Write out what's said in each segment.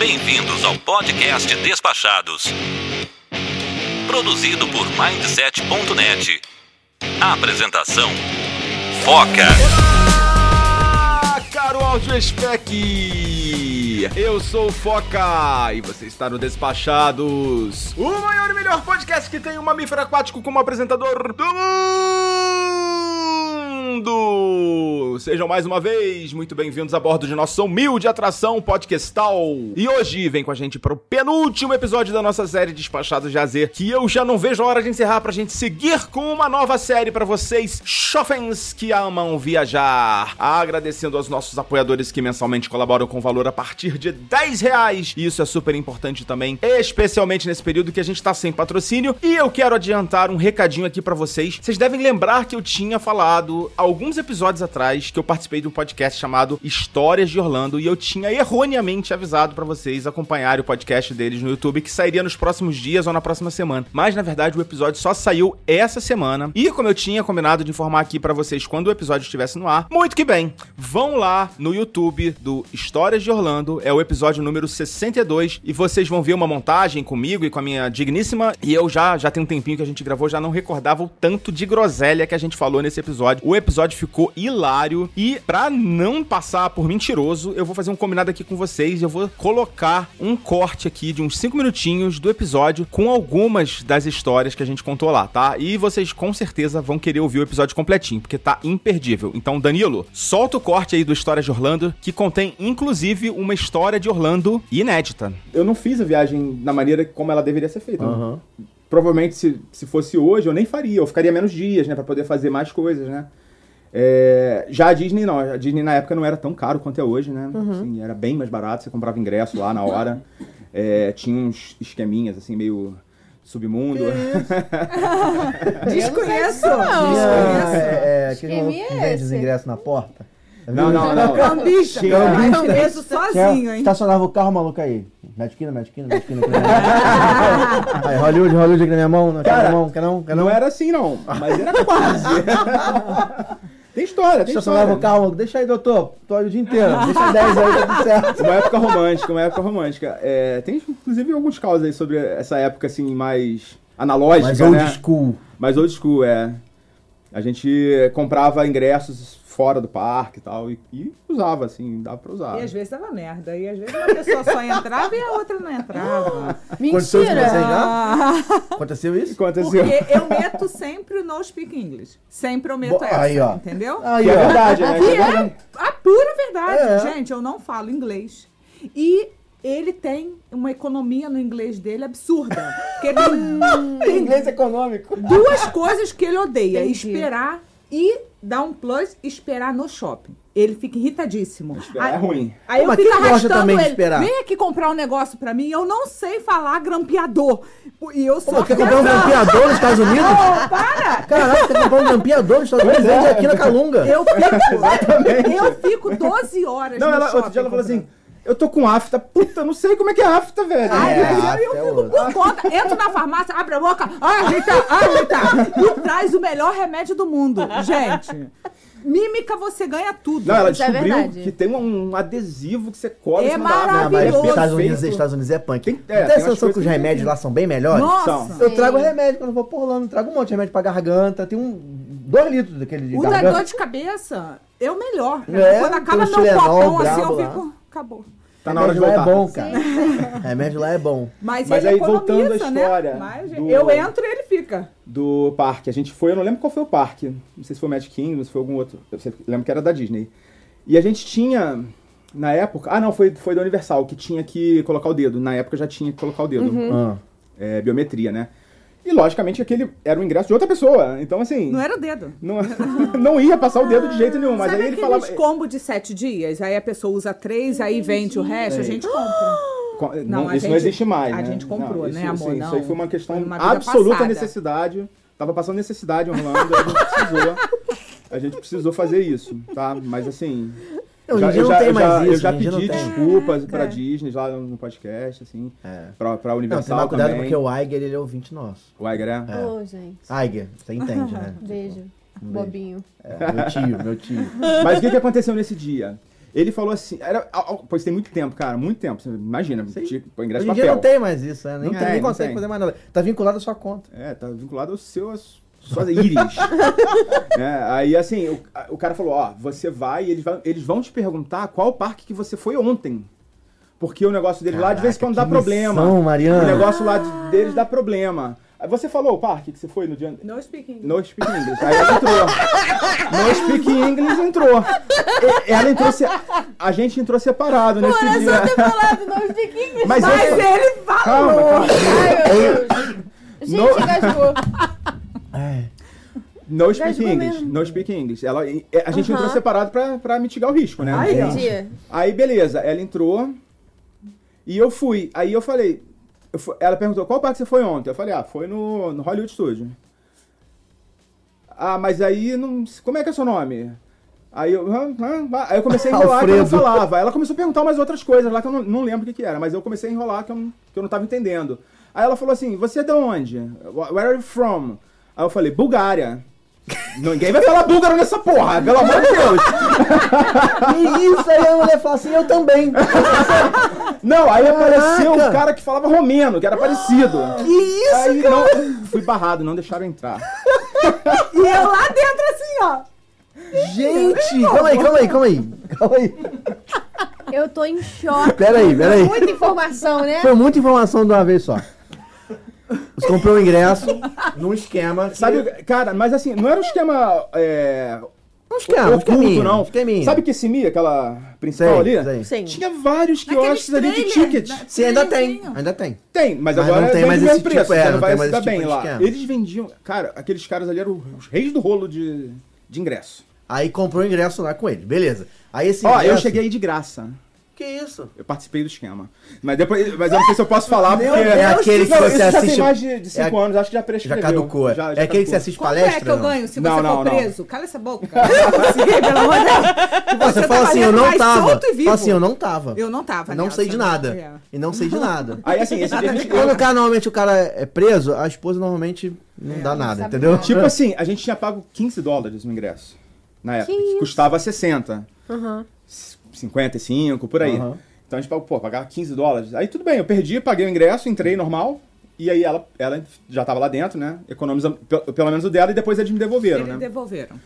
Bem-vindos ao podcast Despachados. Produzido por Mindset.net. Apresentação: Foca. Olá, caro áudio spec! Eu sou o Foca e você está no Despachados, o maior e melhor podcast que tem um mamífero aquático como apresentador do mundo! Sejam mais uma vez muito bem-vindos a bordo de nossa humilde atração podcastal. E hoje vem com a gente para o penúltimo episódio da nossa série Despachados de AZ, que eu já não vejo a hora de encerrar pra gente seguir com uma nova série para vocês, chofens que amam viajar. Agradecendo aos nossos apoiadores que mensalmente colaboram com valor a partir de 10 reais. E isso é super importante também, especialmente nesse período que a gente tá sem patrocínio. E eu quero adiantar um recadinho aqui para vocês. Vocês devem lembrar que eu tinha falado alguns episódios atrás que eu participei de um podcast chamado Histórias de Orlando e eu tinha erroneamente avisado para vocês acompanharem o podcast deles no YouTube que sairia nos próximos dias ou na próxima semana. Mas na verdade o episódio só saiu essa semana. E como eu tinha combinado de informar aqui para vocês quando o episódio estivesse no ar, muito que bem. Vão lá no YouTube do Histórias de Orlando, é o episódio número 62 e vocês vão ver uma montagem comigo e com a minha digníssima e eu já já tem um tempinho que a gente gravou, já não recordava o tanto de groselha que a gente falou nesse episódio. O episódio ficou hilário e pra não passar por mentiroso, eu vou fazer um combinado aqui com vocês, eu vou colocar um corte aqui de uns 5 minutinhos do episódio com algumas das histórias que a gente contou lá, tá? E vocês com certeza vão querer ouvir o episódio completinho, porque tá imperdível. Então, Danilo, solta o corte aí do Histórias de Orlando, que contém inclusive uma história de Orlando inédita. Eu não fiz a viagem da maneira como ela deveria ser feita. né? Provavelmente, se, se fosse hoje, eu nem faria. Eu ficaria menos dias, né? Pra poder fazer mais coisas, né? É, já a Disney não. A Disney na época não era tão caro quanto é hoje, né? Assim, era bem mais barato. Você comprava ingresso lá na hora. É, tinha uns esqueminhas, assim, meio submundo. Desconheço. Não. Desconheço. É, é, que é vende os esse? ingressos na porta. Não, não, não. Cambista. Cambista. Cambista sozinho, hein? Estacionava o carro, maluco aí. Medquina, medquina, medquina. aqui na minha mão. Aí, Hollywood, Hollywood aqui na minha mão. Não, Cara, na mão, quer não, quer não. Não era assim, não. Mas era quase. Tem história, tem história. o carro. Deixa aí, doutor. Tô aí o dia inteiro. Deixa 10 aí, tá tudo certo. Uma época romântica, uma época romântica. É, tem inclusive alguns causos aí sobre essa época assim mais analógica, Mas old né? school. Mais old school, é. A gente comprava ingressos fora do parque e tal e, e usava assim, dava pra usar. E às vezes dava merda. E às vezes uma pessoa só entrava e a outra não entrava. Aconteceu já? Ah, Aconteceu isso? Aconteceu. porque eu meto sempre o no speak English. Sempre eu meto Bo- essa, aí, ó. entendeu? Aí, Que é ó. verdade, né? Que Que é é a pura verdade. É. Gente, eu não falo inglês. E ele tem uma economia no inglês dele absurda. Porque ele tem Inglês econômico. duas coisas que ele odeia: Entendi. esperar e dar um plus e esperar no shopping. Ele fica irritadíssimo. Esperar é ruim. Aí eu Mas fico arrastando também de ele. esperar? Vem aqui comprar um negócio pra mim. Eu não sei falar grampeador. E eu sou. Pô, quer comprar um grampeador nos Estados Unidos? Não, para! Caralho, quer comprar um grampeador nos Estados Unidos? Pois é. Vende aqui na Calunga. Eu fico, eu fico 12 horas Não, no ela, outro dia ela falou assim: Eu tô com afta. Puta, não sei como é que é afta, velho. Ai, É, afta eu, é eu fico por conta. Entro na farmácia, abre a boca. Ai, Rita, ai, Rita. E traz o melhor remédio do mundo. Gente, mímica você ganha tudo. Não, ela Isso é descobriu verdade. que tem um adesivo que você cola É da afta. Não, maravilhoso. Estados Unidos. Estados Unidos é punk. Tem- é, a tem sensação que os remédios tem. lá são bem melhores? Nossa. Eu trago remédio quando eu vou por Orlando. Trago um monte de remédio pra garganta. Tem um... Dois litros daquele de O da garganta. dor de cabeça é o melhor. É, Quando acaba meu copão assim, eu lá. fico. Acabou. Tá na hora de remédio voltar. lá é bom, cara. remédio lá é bom. Mas, Mas ele aí, voltando à economiza, história né? Mas do- eu entro e ele fica. do parque. A gente foi, eu não lembro qual foi o parque. Não sei se foi o Magic Kingdom, se foi algum outro. Eu lembro que era da Disney. E a gente tinha, na época. Ah, não, foi, foi da Universal, que tinha que colocar o dedo. Na época já tinha que colocar o dedo. Ah. É, biometria, né? E logicamente aquele era o ingresso de outra pessoa. Então, assim. Não era o dedo. Não, não ia passar o dedo de jeito nenhum. Mas Sabe aí ele falava. combo de sete dias? Aí a pessoa usa três, aí vende o resto, a gente compra. Co- Não, Não, a isso não gente- existe mais. a né? gente comprou, isso, né, amor? sim, Isso aí Não. foi uma questão Foi vida absoluta passada. necessidade. Tava passando necessidade em Orlando, a gente precisou. A gente precisou fazer isso, tá? Mas assim. Hoje em dia não tem eu mais já, isso, Eu já pedi desculpas pra É. Disney lá no podcast, assim. É. Pra, pra Não, tem Universal cuidado também. porque o Aiger, ele é ouvinte nosso. O Iger é? É. Ô, gente. Aiger, você entende, né? Beijo. Um beijo. Bobinho. É, meu tio, meu tio. Mas o que, que aconteceu nesse dia? Ele falou assim, era, pois tem muito tempo, cara, muito tempo. Você imagina, Sim. tinha o ingresso Hoje em papel. dia não tem mais isso, né? Nem, Não tem, tem, nem não consegue tem. fazer mais nada. Tá vinculado à sua conta. É, tá vinculado ao seu, às suas íris. É, aí assim, o, o cara falou, ó, você vai e eles vão, eles vão te perguntar qual parque que você foi ontem. Porque o negócio deles lá de vez em quando dá que problema. missão, Mariana. O negócio lá de- deles dá problema. Você falou o parque que você foi no dia... No speaking. No Speak English. Aí ela entrou. No Speak English entrou. Ela entrou... Se... A gente entrou separado nesse Era dia. só ter falado não speak English. Mas, Mas eu... ele falou! Calma, calma. Ai, meu Deus. Gente, No- engasgou. No Speak English. No Speak English. Ela, e- a gente entrou Aham. separado pra, pra mitigar o risco, né? Aí, ó. Entendi. Aí, beleza, ela entrou e eu fui. Aí eu falei, eu fu- ela perguntou, qual parque você foi ontem? Eu falei, ah, foi no, no Hollywood Studio. Ah, mas aí, não, como é que é seu nome? Aí eu, aí eu comecei a enrolar que eu não falava. Ela começou a perguntar umas outras coisas lá que eu não, não lembro o que, que era, mas eu comecei a enrolar que eu, não, que eu não tava entendendo. Aí ela falou assim, você é de onde? Where are you from? Aí eu falei, Bulgária. Ninguém vai falar búlgaro nessa porra, pelo amor de Deus. E isso aí a mulher fala assim, eu também. Não, aí apareceu um Caraca. cara que falava romeno, que era parecido. Que isso, aí cara? não, fui barrado, não deixaram entrar. E eu lá dentro assim, ó. Gente, calma aí, calma aí, calma aí. Calma aí. Eu tô em choque. Pera aí, pera aí. Muita informação, né? Foi muita informação de uma vez só. Você comprou o ingresso num esquema. que- Sabe, cara, mas assim, não era um esquema é, Um esquema, um oculto, esqueminha, não. esqueminha. Sabe que Simi, aquela principal Sei, ali? sei. Sim. Tinha vários quiosques ali de ticket. Sim, ainda tem. Ainda tem. Tem, mas, Mas agora não tem mais esse preço, tipo, é, não vai tem mais esse bem tipo lá. esquema. Eles vendiam, cara, aqueles caras ali eram os reis do rolo de, de ingresso. Aí comprou o ingresso lá com ele, beleza. Aí esse Ó, eu ingresso- cheguei aí de graça. Que isso? Eu participei do esquema. Mas depois, mas eu não sei se eu posso falar porque É aquele que Não, você já tem assiste. mais de, de cinco é- anos, acho que já Já prescreveu. caducou. Já- é já aquele que você assiste Quanto palestra? é que eu não? ganho se Não, você não, for não. preso? Cala essa boca. Você, pelo amor de Deus. Você tá fala assim, eu não tava. Fala assim, eu não tava. Eu não tava Não nessa, sei de né? nada. É. E não sei de nada. Aí assim, esse dia a gente, Quando o cara, normalmente o cara é preso, a esposa normalmente não dá nada, entendeu? Tipo assim, a gente tinha pago 15 dólares no ingresso. Na época. Custava 60. Aham. 55, por aí. Aham. Então a gente pagou, pô, pagar 15 dólares. Aí tudo bem, eu perdi, paguei o ingresso, entrei normal. E aí ela, ela já tava lá dentro, né? Economizando pe- pelo menos o dela e depois eles me devolveram, Eles né? devolveram.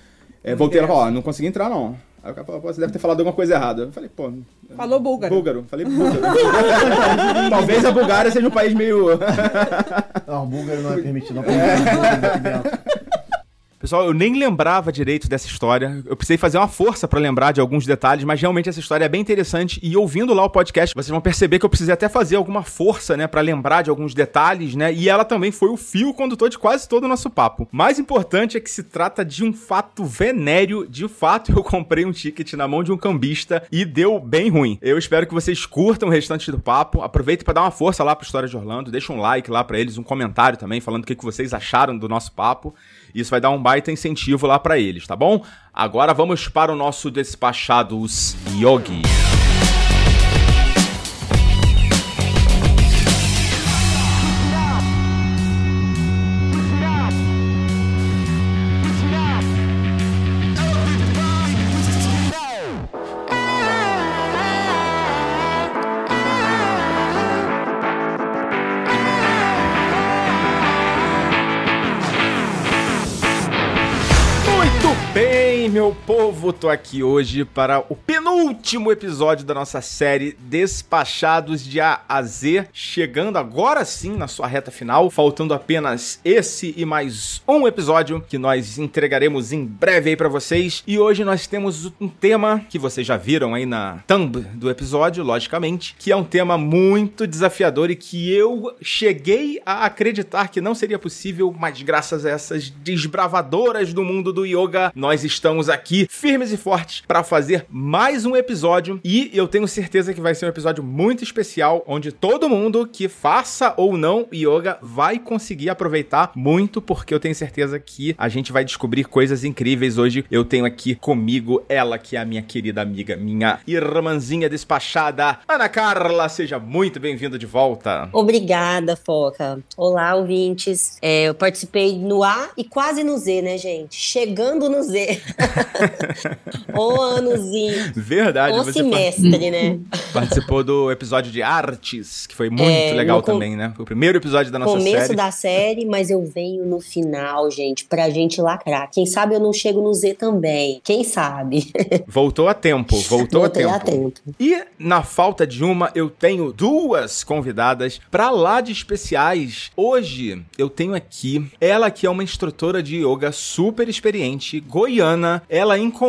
É, voltei e falou, ó, não consegui entrar não. Aí o cara falou, pô, você deve ter falado alguma coisa errada. Eu falei, pô. Falou búlgaro. Búlgaro. Falei búlgaro. Talvez a Bulgária seja um país meio. Não, o búlgaro não é permitido. Não é. Pessoal, eu nem lembrava direito dessa história. Eu precisei fazer uma força pra lembrar de alguns detalhes, mas realmente essa história é bem interessante. E ouvindo lá o podcast, vocês vão perceber que eu precisei até fazer alguma força, né, Pra lembrar de alguns detalhes, né? E ela também foi o fio condutor de quase todo o nosso papo. Mais importante é que se trata de um fato venéreo. De fato, eu comprei um ticket na mão de um cambista e deu bem ruim. Eu espero que vocês curtam o restante do papo. Aproveita pra dar uma força lá pro História de Orlando. Deixa um like lá pra eles, um comentário também falando o que que vocês acharam do nosso papo. Isso vai dar um baita incentivo lá pra eles, tá bom? Agora vamos para o nosso Despachados Yogi. Bem, povo, tô aqui hoje para o penúltimo episódio da nossa série Despachados de A a Z, chegando agora sim na sua reta final, faltando apenas esse e mais um episódio que nós entregaremos em breve aí pra vocês. E hoje nós temos um tema que vocês já viram aí na thumb do episódio, logicamente, que é um tema muito desafiador e que eu cheguei a acreditar que não seria possível, mas graças a essas desbravadoras do mundo do yoga, nós estamos aqui firmes e fortes para fazer mais um episódio e eu tenho certeza que vai ser um episódio muito especial onde todo mundo que faça ou não yoga vai conseguir aproveitar muito porque eu tenho certeza que a gente vai descobrir coisas incríveis hoje. Eu tenho aqui comigo ela que é a minha querida amiga, minha irmãzinha despachada, Ana Carla, seja muito bem-vinda de volta. Obrigada, Foca. Olá, ouvintes. É, eu participei no A e quase no Z, né, gente? Chegando no Z. Ô anozinho. Verdade, você semestre, né? participou do episódio de artes, que foi muito É, legal com- também, né? Foi o primeiro episódio da nossa Começo série. da série, mas eu venho no final, gente, pra gente lacrar. Quem sabe eu não chego no Z também. Quem sabe? Voltou a tempo, voltou Voltei a a tempo. tempo. E na falta de uma, eu tenho duas convidadas pra lá de especiais. Hoje eu tenho aqui ela que é uma instrutora de yoga super experiente, goiana. Ela encontrou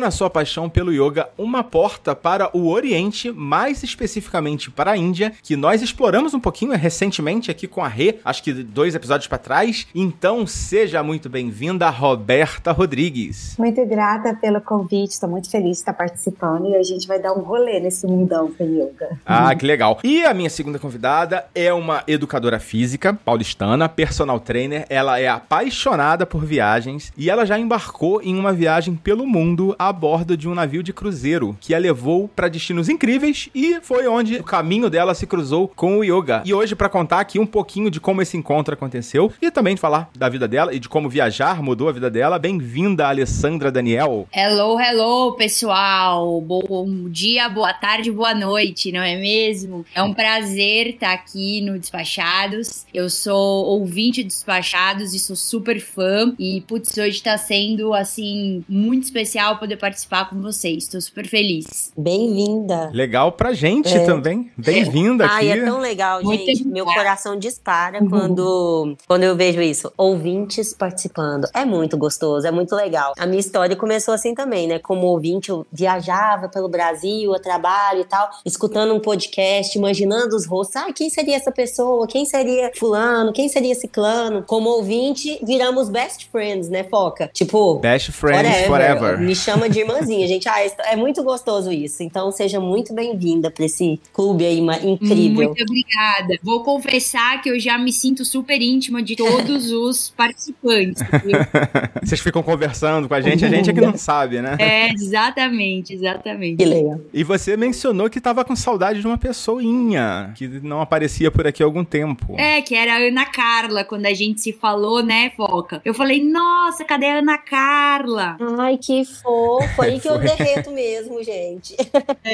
na sua paixão pelo yoga uma porta para o Oriente, mais especificamente para a Índia, que nós exploramos um pouquinho recentemente aqui com a Rê, acho que dois episódios pra trás. Então seja muito bem-vinda, Roberta Rodrigues. Muito grata pelo convite, estou muito feliz de estar participando e a gente vai dar um rolê nesse mundão do yoga. Ah, que legal. E a minha segunda convidada é uma educadora física paulistana, personal trainer. Ela é apaixonada por viagens e ela já embarcou em uma viagem pelo mundo a bordo de um navio de cruzeiro que a levou para destinos incríveis e foi onde o caminho dela se cruzou com o yoga. E hoje para contar aqui um pouquinho de como esse encontro aconteceu e também falar da vida dela e de como viajar mudou a vida dela. Bem-vinda, Alessandra Daniel. Hello, hello, pessoal. Bom dia, boa tarde, boa noite, não é mesmo? É um prazer estar aqui no Despachados. Eu sou ouvinte do Despachados e sou super fã. E, putz, hoje tá sendo, assim, muito especial poder participar com vocês. Tô super feliz. Bem-vinda. Legal pra gente É. também. Bem-vinda Ai, aqui. é tão legal, Muito gente. Meu coração dispara quando, quando eu vejo isso. Ouvintes participando. É muito gostoso, é muito legal. A minha história começou assim também, né? Como ouvinte, eu viajava pelo Brasil, a trabalho e tal, escutando um podcast, imaginando os rostos. Ah, quem seria essa pessoa? Quem seria fulano? Quem seria ciclano? Como ouvinte, viramos best friends, né, Foca? Tipo, Best Friends Forever. Forever. Me chama de irmãzinha, gente. Ah, é muito gostoso isso. Então, seja muito bem-vinda pra esse clube aí incrível. Muito obrigada. Vou confessar que eu já me sinto super íntima de todos os participantes. viu? Vocês ficam conversando com a gente, a gente é que não sabe, né? É, exatamente, exatamente. Que legal. E você mencionou que tava com saudade de uma pessoinha que não aparecia por aqui há algum tempo. É, que era a Ana Carla, quando a gente se falou, né, Foca? Eu falei, nossa, cadê a Ana Carla? Ai, que fofo. Aí que eu Foi. derreto mesmo, gente.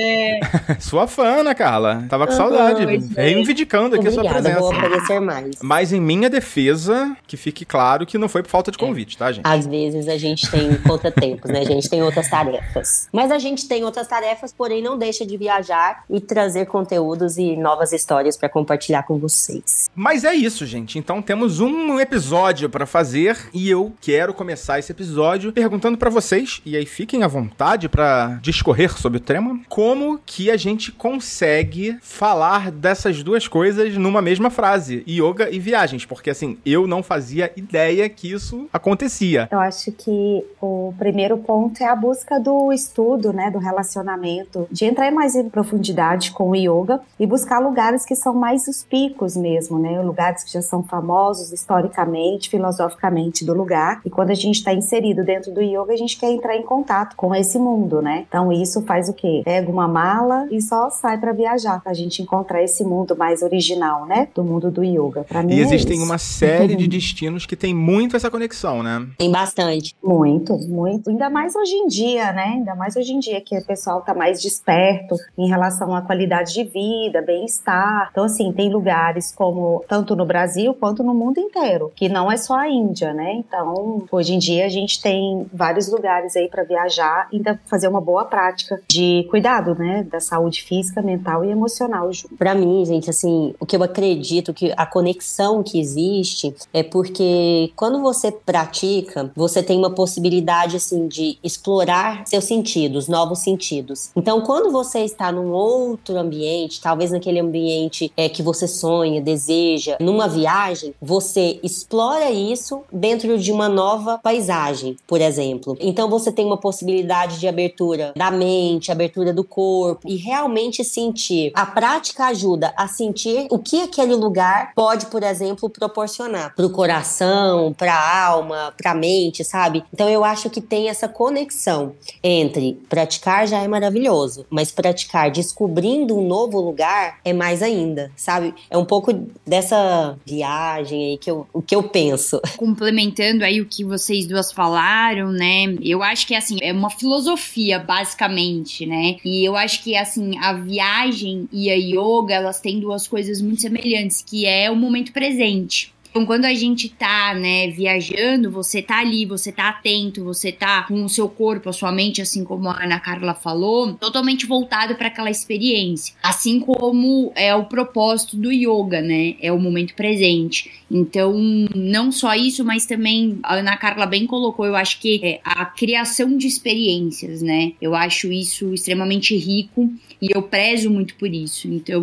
Sua fã, Ana Carla. Tava com saudade. pois é. Reivindicando aqui a sua Obrigada, vou presença. aparecer mais. Mas em minha defesa, que fique claro que não foi por falta de convite, tá, gente? Às vezes a gente tem contratempos, né? A gente tem outras tarefas. Mas a gente tem outras tarefas, porém não deixa de viajar e trazer conteúdos e novas histórias pra compartilhar com vocês. Mas é isso, gente. Então temos um episódio pra fazer e eu quero começar esse episódio perguntando pra vocês, e aí fiquem à vontade pra discorrer sobre o tema, como que a gente consegue falar dessas duas coisas numa mesma frase, yoga e viagens, porque assim, eu não fazia ideia que isso acontecia. Eu acho que o primeiro ponto é a busca do estudo, né, do relacionamento, de entrar mais em profundidade com o yoga e buscar lugares que são mais os picos mesmo, né, lugares que já são famosos historicamente, filosoficamente do lugar. E quando a gente está inserido dentro do yoga, a gente quer entrar em contato com esse mundo, né? Então isso faz o quê? Pega uma mala e só sai para viajar, pra gente encontrar esse mundo mais original, né, do mundo do yoga. Para mim E é existem isso. uma série de destinos que tem muito essa conexão, né? Tem bastante. Muito, muito. Ainda mais hoje em dia, né? Ainda mais hoje em dia que o pessoal tá mais desperto em relação à qualidade de vida, bem-estar. Então, assim, tem lugares como tanto no Brasil quanto no mundo inteiro, que não é só a Índia, né? Então, hoje em dia a gente tem vários lugares aí para viajar e ainda fazer uma boa prática de cuidado, né? Da saúde física, mental e emocional. Pra mim, gente, assim, o que eu acredito que a conexão que existe é porque quando você pratica, você tem uma possibilidade, assim, de explorar seus sentidos, novos sentidos. Então, quando você está num outro ambiente, talvez naquele ambiente é, que você sonha, deseja, numa viagem, você explora isso dentro de uma nova paisagem, por exemplo. Então, você tem uma possibilidade de abertura da mente, abertura do corpo e realmente sentir. A prática ajuda a sentir o que aquele lugar pode, por exemplo, proporcionar para o coração, para a alma, para a mente, sabe? Então eu acho que tem essa conexão entre praticar já é maravilhoso, mas praticar descobrindo um novo lugar é mais ainda, sabe? É um pouco dessa viagem aí que eu, o que eu penso. Complementando aí o que vocês duas falaram, né? Eu acho que assim, é uma filosofia basicamente, né? E eu acho que assim, a viagem e a yoga, elas têm duas coisas muito semelhantes, que é o momento presente. Então, quando a gente tá, né, viajando, você tá ali, você tá atento, você tá com o seu corpo, a sua mente, assim como a Ana Carla falou, totalmente voltado para aquela experiência. Assim como é o propósito do yoga, né? É o momento presente. Então, não só isso, mas também a Ana Carla bem colocou, eu acho que é a criação de experiências, né? Eu acho isso extremamente rico e eu prezo muito por isso. Então,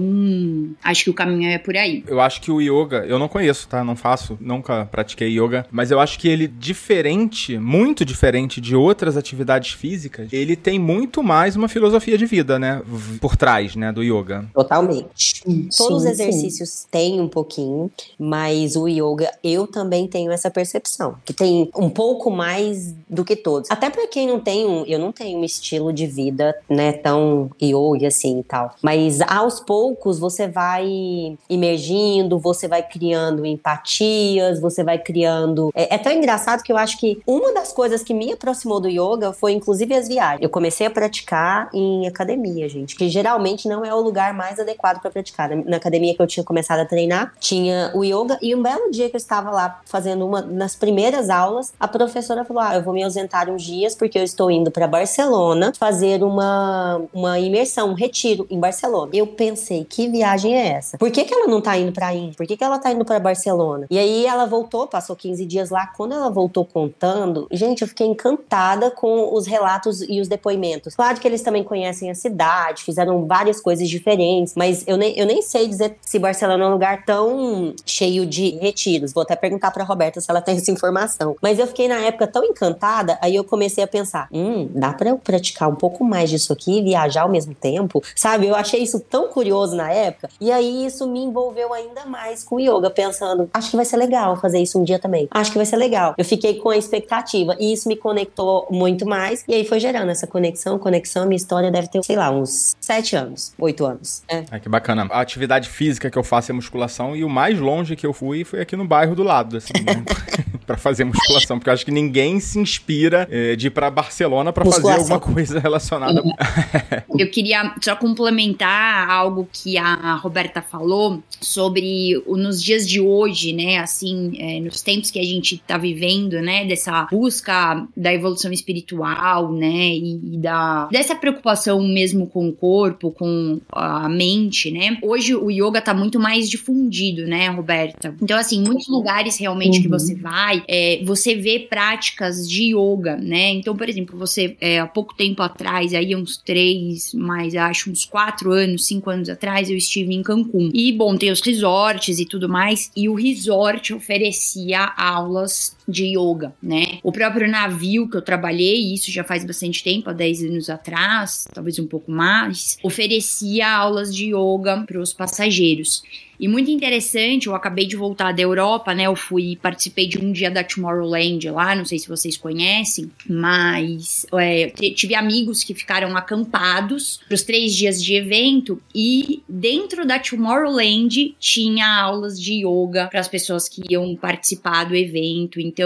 acho que o caminho é por aí. Eu acho que o yoga, eu não conheço, tá? Não faço, nunca pratiquei yoga, mas eu acho que ele diferente, muito diferente de outras atividades físicas, ele tem muito mais uma filosofia de vida, né, por trás, né, do yoga. Totalmente. Todos os sim. exercícios têm um pouquinho, mas o yoga, eu também tenho essa percepção, que tem um pouco mais do que todos. Até pra quem não tem um, eu não tenho um estilo de vida, né, tão yoga assim e tal. Mas aos poucos você vai imergindo, você vai criando empatias, você vai criando. É, é tão engraçado que eu acho que uma das coisas que me aproximou do yoga foi inclusive as viagens. Eu comecei a praticar em academia, gente, que geralmente não é o lugar mais adequado pra praticar. Na, na academia que eu tinha começado a treinar, tinha o yoga e um belo dia que eu estava lá fazendo uma nas primeiras aulas, a professora falou: "Ah, eu vou me ausentar uns dias porque eu estou indo pra Barcelona fazer uma uma imersão, retiro em Barcelona". Eu pensei, que viagem é essa? Por que que ela não tá indo pra Índia? Por que que ela tá indo pra Barcelona? E aí ela voltou, passou 15 dias lá. Quando ela voltou contando, gente, eu fiquei encantada com os relatos e os depoimentos. Claro que eles também conhecem a cidade, fizeram várias coisas diferentes, mas eu nem, eu nem sei dizer se Barcelona é um lugar tão cheio de retiros. Vou até perguntar pra Roberta se ela tem essa informação. Mas eu fiquei na época tão encantada, aí eu comecei a pensar: hum, dá pra eu praticar um pouco mais disso aqui e viajar ao mesmo tempo? Sabe? Eu achei isso tão curioso na época. E aí isso me envolveu ainda mais com o yoga, pensando: acho que vai ser legal fazer isso um dia também. Acho que vai ser legal. Eu fiquei com a expectativa e isso me conectou muito mais. E aí foi gerando essa conexão, conexão. Minha história deve ter, sei lá, uns sete anos, oito anos. É. Ah, que bacana. A atividade física que eu faço é musculação e o mais longe que eu fui foi aqui no bairro do lado, assim, né? pra fazer musculação, porque eu acho que ninguém se inspira eh, de ir pra Barcelona pra fazer alguma coisa relacionada. Eu queria só complementar algo que a Roberta falou sobre nos dias de hoje, né? Assim, é, nos tempos que a gente tá vivendo, né? Dessa busca da evolução espiritual, né? E, e da dessa preocupação mesmo com o corpo, com a mente, né? Hoje o yoga tá muito mais difundido, né, Roberta? Então, assim, muitos lugares realmente que Uhum. você vai, é, você vê práticas de yoga, né? Então, por exemplo, você é, há pouco tempo atrás, aí uns três, mais acho uns quatro anos, cinco anos atrás, eu estive em Cancún. E, bom, tem os resorts e tudo mais, e o resort oferecia aulas de yoga, né? O próprio navio que eu trabalhei, isso já faz bastante tempo, há 10 anos atrás, talvez um pouco mais, oferecia aulas de yoga para os passageiros. E muito interessante, eu acabei de voltar da Europa, né? Eu fui, participei de um dia da Tomorrowland lá, não sei se vocês conhecem, mas é, tive amigos que ficaram acampados para os três dias de evento e dentro da Tomorrowland tinha aulas de yoga para as pessoas que iam participar do evento. Então,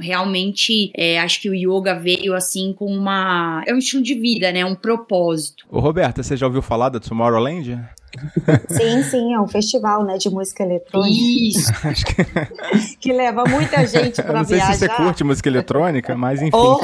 realmente, é, acho que o yoga veio assim com uma. É um estilo de vida, né? Um propósito. Ô, Roberta, você já ouviu falar da Tomorrowland? Sim, sim, é um festival, né, de música eletrônica Isso. que leva muita gente para não sei se você viajar. curte música eletrônica, mas enfim. Oh.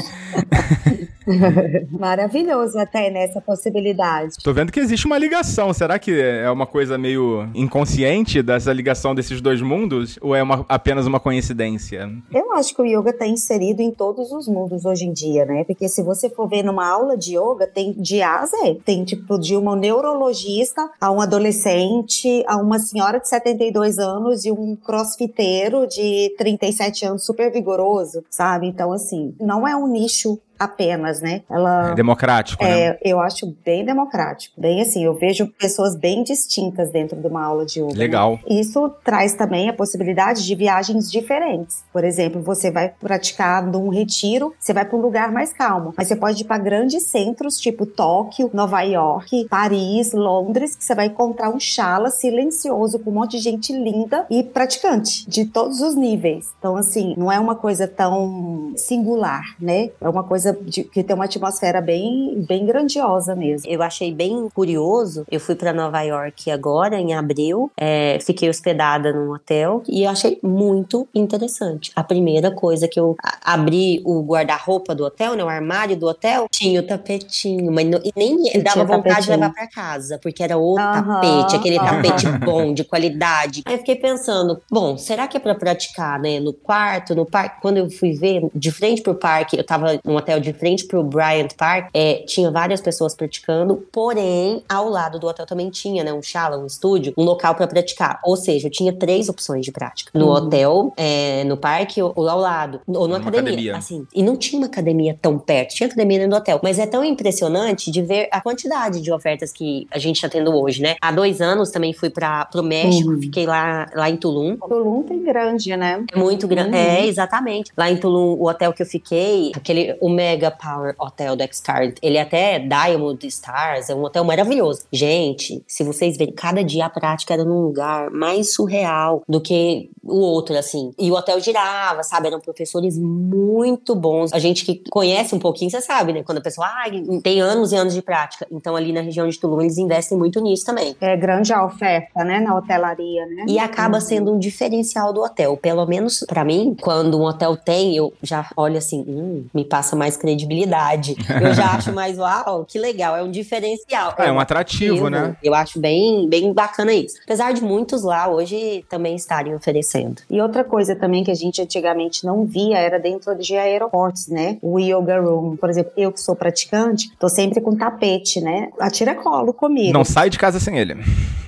Maravilhoso até nessa possibilidade. Tô vendo que existe uma ligação. Será que é uma coisa meio inconsciente dessa ligação desses dois mundos? Ou é uma- apenas uma coincidência? Eu acho que o yoga está inserido em todos os mundos hoje em dia, né? Porque se você for ver numa aula de yoga, tem de A a Z. Tem tipo de uma neurologista a um adolescente, a uma senhora de 72 anos e um crossfiteiro de 37 anos super vigoroso, sabe? Então, assim, não é um nicho apenas, né? Ela É democrático, né? é, eu acho bem democrático. Bem assim, eu vejo pessoas bem distintas dentro de uma aula de yoga. né? Legal. Isso traz também a possibilidade de viagens diferentes. Por exemplo, você vai praticar num retiro, você vai para um lugar mais calmo, mas você pode ir para grandes centros, tipo Tóquio, Nova York, Paris, Londres, que você vai encontrar um shala silencioso com um monte de gente linda e praticante de todos os níveis. Então, assim, não é uma coisa tão singular, né? É uma coisa de- que tem uma atmosfera bem, bem grandiosa mesmo. Eu achei bem curioso. Eu fui pra Nova York agora, em abril. É, fiquei hospedada num hotel e eu achei muito interessante. A primeira coisa que eu abri o guarda-roupa do hotel, né, o armário do hotel, tinha o tapetinho, mas não- e nem dava tinha vontade de tapetinho. levar pra casa, porque era o tapete, aquele tapete bom, de qualidade. Aí eu fiquei pensando, bom, será que é pra praticar, né, no quarto, no parque? Quando eu fui ver, de frente pro parque, eu tava num hotel de frente pro Bryant Park, é, tinha várias pessoas praticando, porém, ao lado do hotel também tinha, né, um shala, um estúdio, um local pra praticar. Ou seja, eu tinha três opções de prática. No Uhum. hotel, é, no parque ou, ou ao lado, ou numa Numa academia. academia. Assim, e não tinha uma academia tão perto, tinha academia dentro do hotel. Mas é tão impressionante de ver a quantidade de ofertas que a gente tá tendo hoje, né? Há dois anos também fui para pro México, Uhum. fiquei lá, lá em Tulum. Tulum tem grande, né? É muito grande. Uhum. É, exatamente. Lá em Tulum, o hotel que eu fiquei, aquele o Mega Power Hotel do X-Star, ele é até Diamond Stars, é um hotel maravilhoso. Gente, se vocês verem, cada dia a prática era num lugar mais surreal do que o outro, assim. E o hotel girava, sabe? Eram professores muito bons. A gente que conhece um pouquinho, você sabe, né? Quando a pessoa ah, tem anos e anos de prática. Então, ali na região de Tulum, eles investem muito nisso também. É grande a oferta, né? Na hotelaria, né? E acaba sendo um diferencial do hotel. Pelo menos pra mim, quando um hotel tem, eu já olho assim, hum, me passa mais credibilidade. Eu já acho mais, uau, que legal, é um diferencial. É um atrativo, né? Eu acho bem, bem bacana isso. Apesar de muitos lá hoje também estarem oferecendo. E outra coisa também que a gente antigamente não via era dentro de aeroportos, né? O yoga room. Por exemplo, eu que sou praticante, tô sempre com tapete, né? A tiracolo comigo. Não sai de casa sem ele.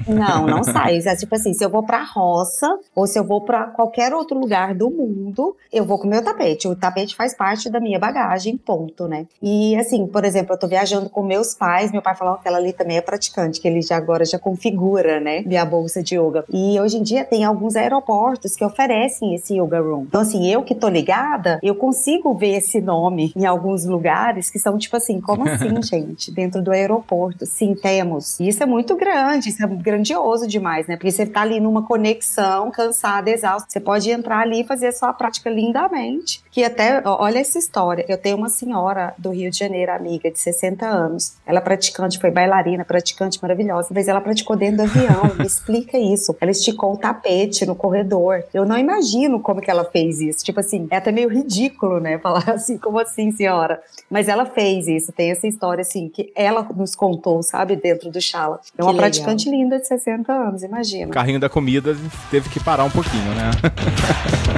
Não, não sai. É tipo assim, se eu vou pra roça ou se eu vou pra qualquer outro lugar do mundo, eu vou com o meu tapete. O tapete faz parte da minha bagagem, ponto, né? E assim, por exemplo, eu tô viajando com meus pais, meu pai falou que ela ali também é praticante, que ele já agora já configura, né, minha bolsa de yoga. E hoje em dia tem alguns aeroportos que oferecem esse yoga room. Então assim, eu que tô ligada, eu consigo ver esse nome em alguns lugares que são tipo assim, como assim, gente? Dentro do aeroporto. Sim, temos. E isso é muito grande, isso é grandioso demais, né? Porque você tá ali numa conexão, cansada, exausto. Você pode entrar ali e fazer a sua prática lindamente. Que até, olha essa história. Eu tenho uma senhora do Rio de Janeiro, amiga, de 60 anos. Ela praticante, foi bailarina, praticante maravilhosa. Mas ela praticou dentro do avião. Me explica isso. Ela esticou o tapete no corredor. Eu não imagino como que ela fez isso. Tipo assim, é até meio ridículo, né? Falar assim, como assim, senhora? Mas ela fez isso. Tem essa história, assim, que ela nos contou, sabe? Dentro do Shala. É uma Que legal. praticante linda de 60 anos, O imagina. carrinho da comida teve que parar um pouquinho, né?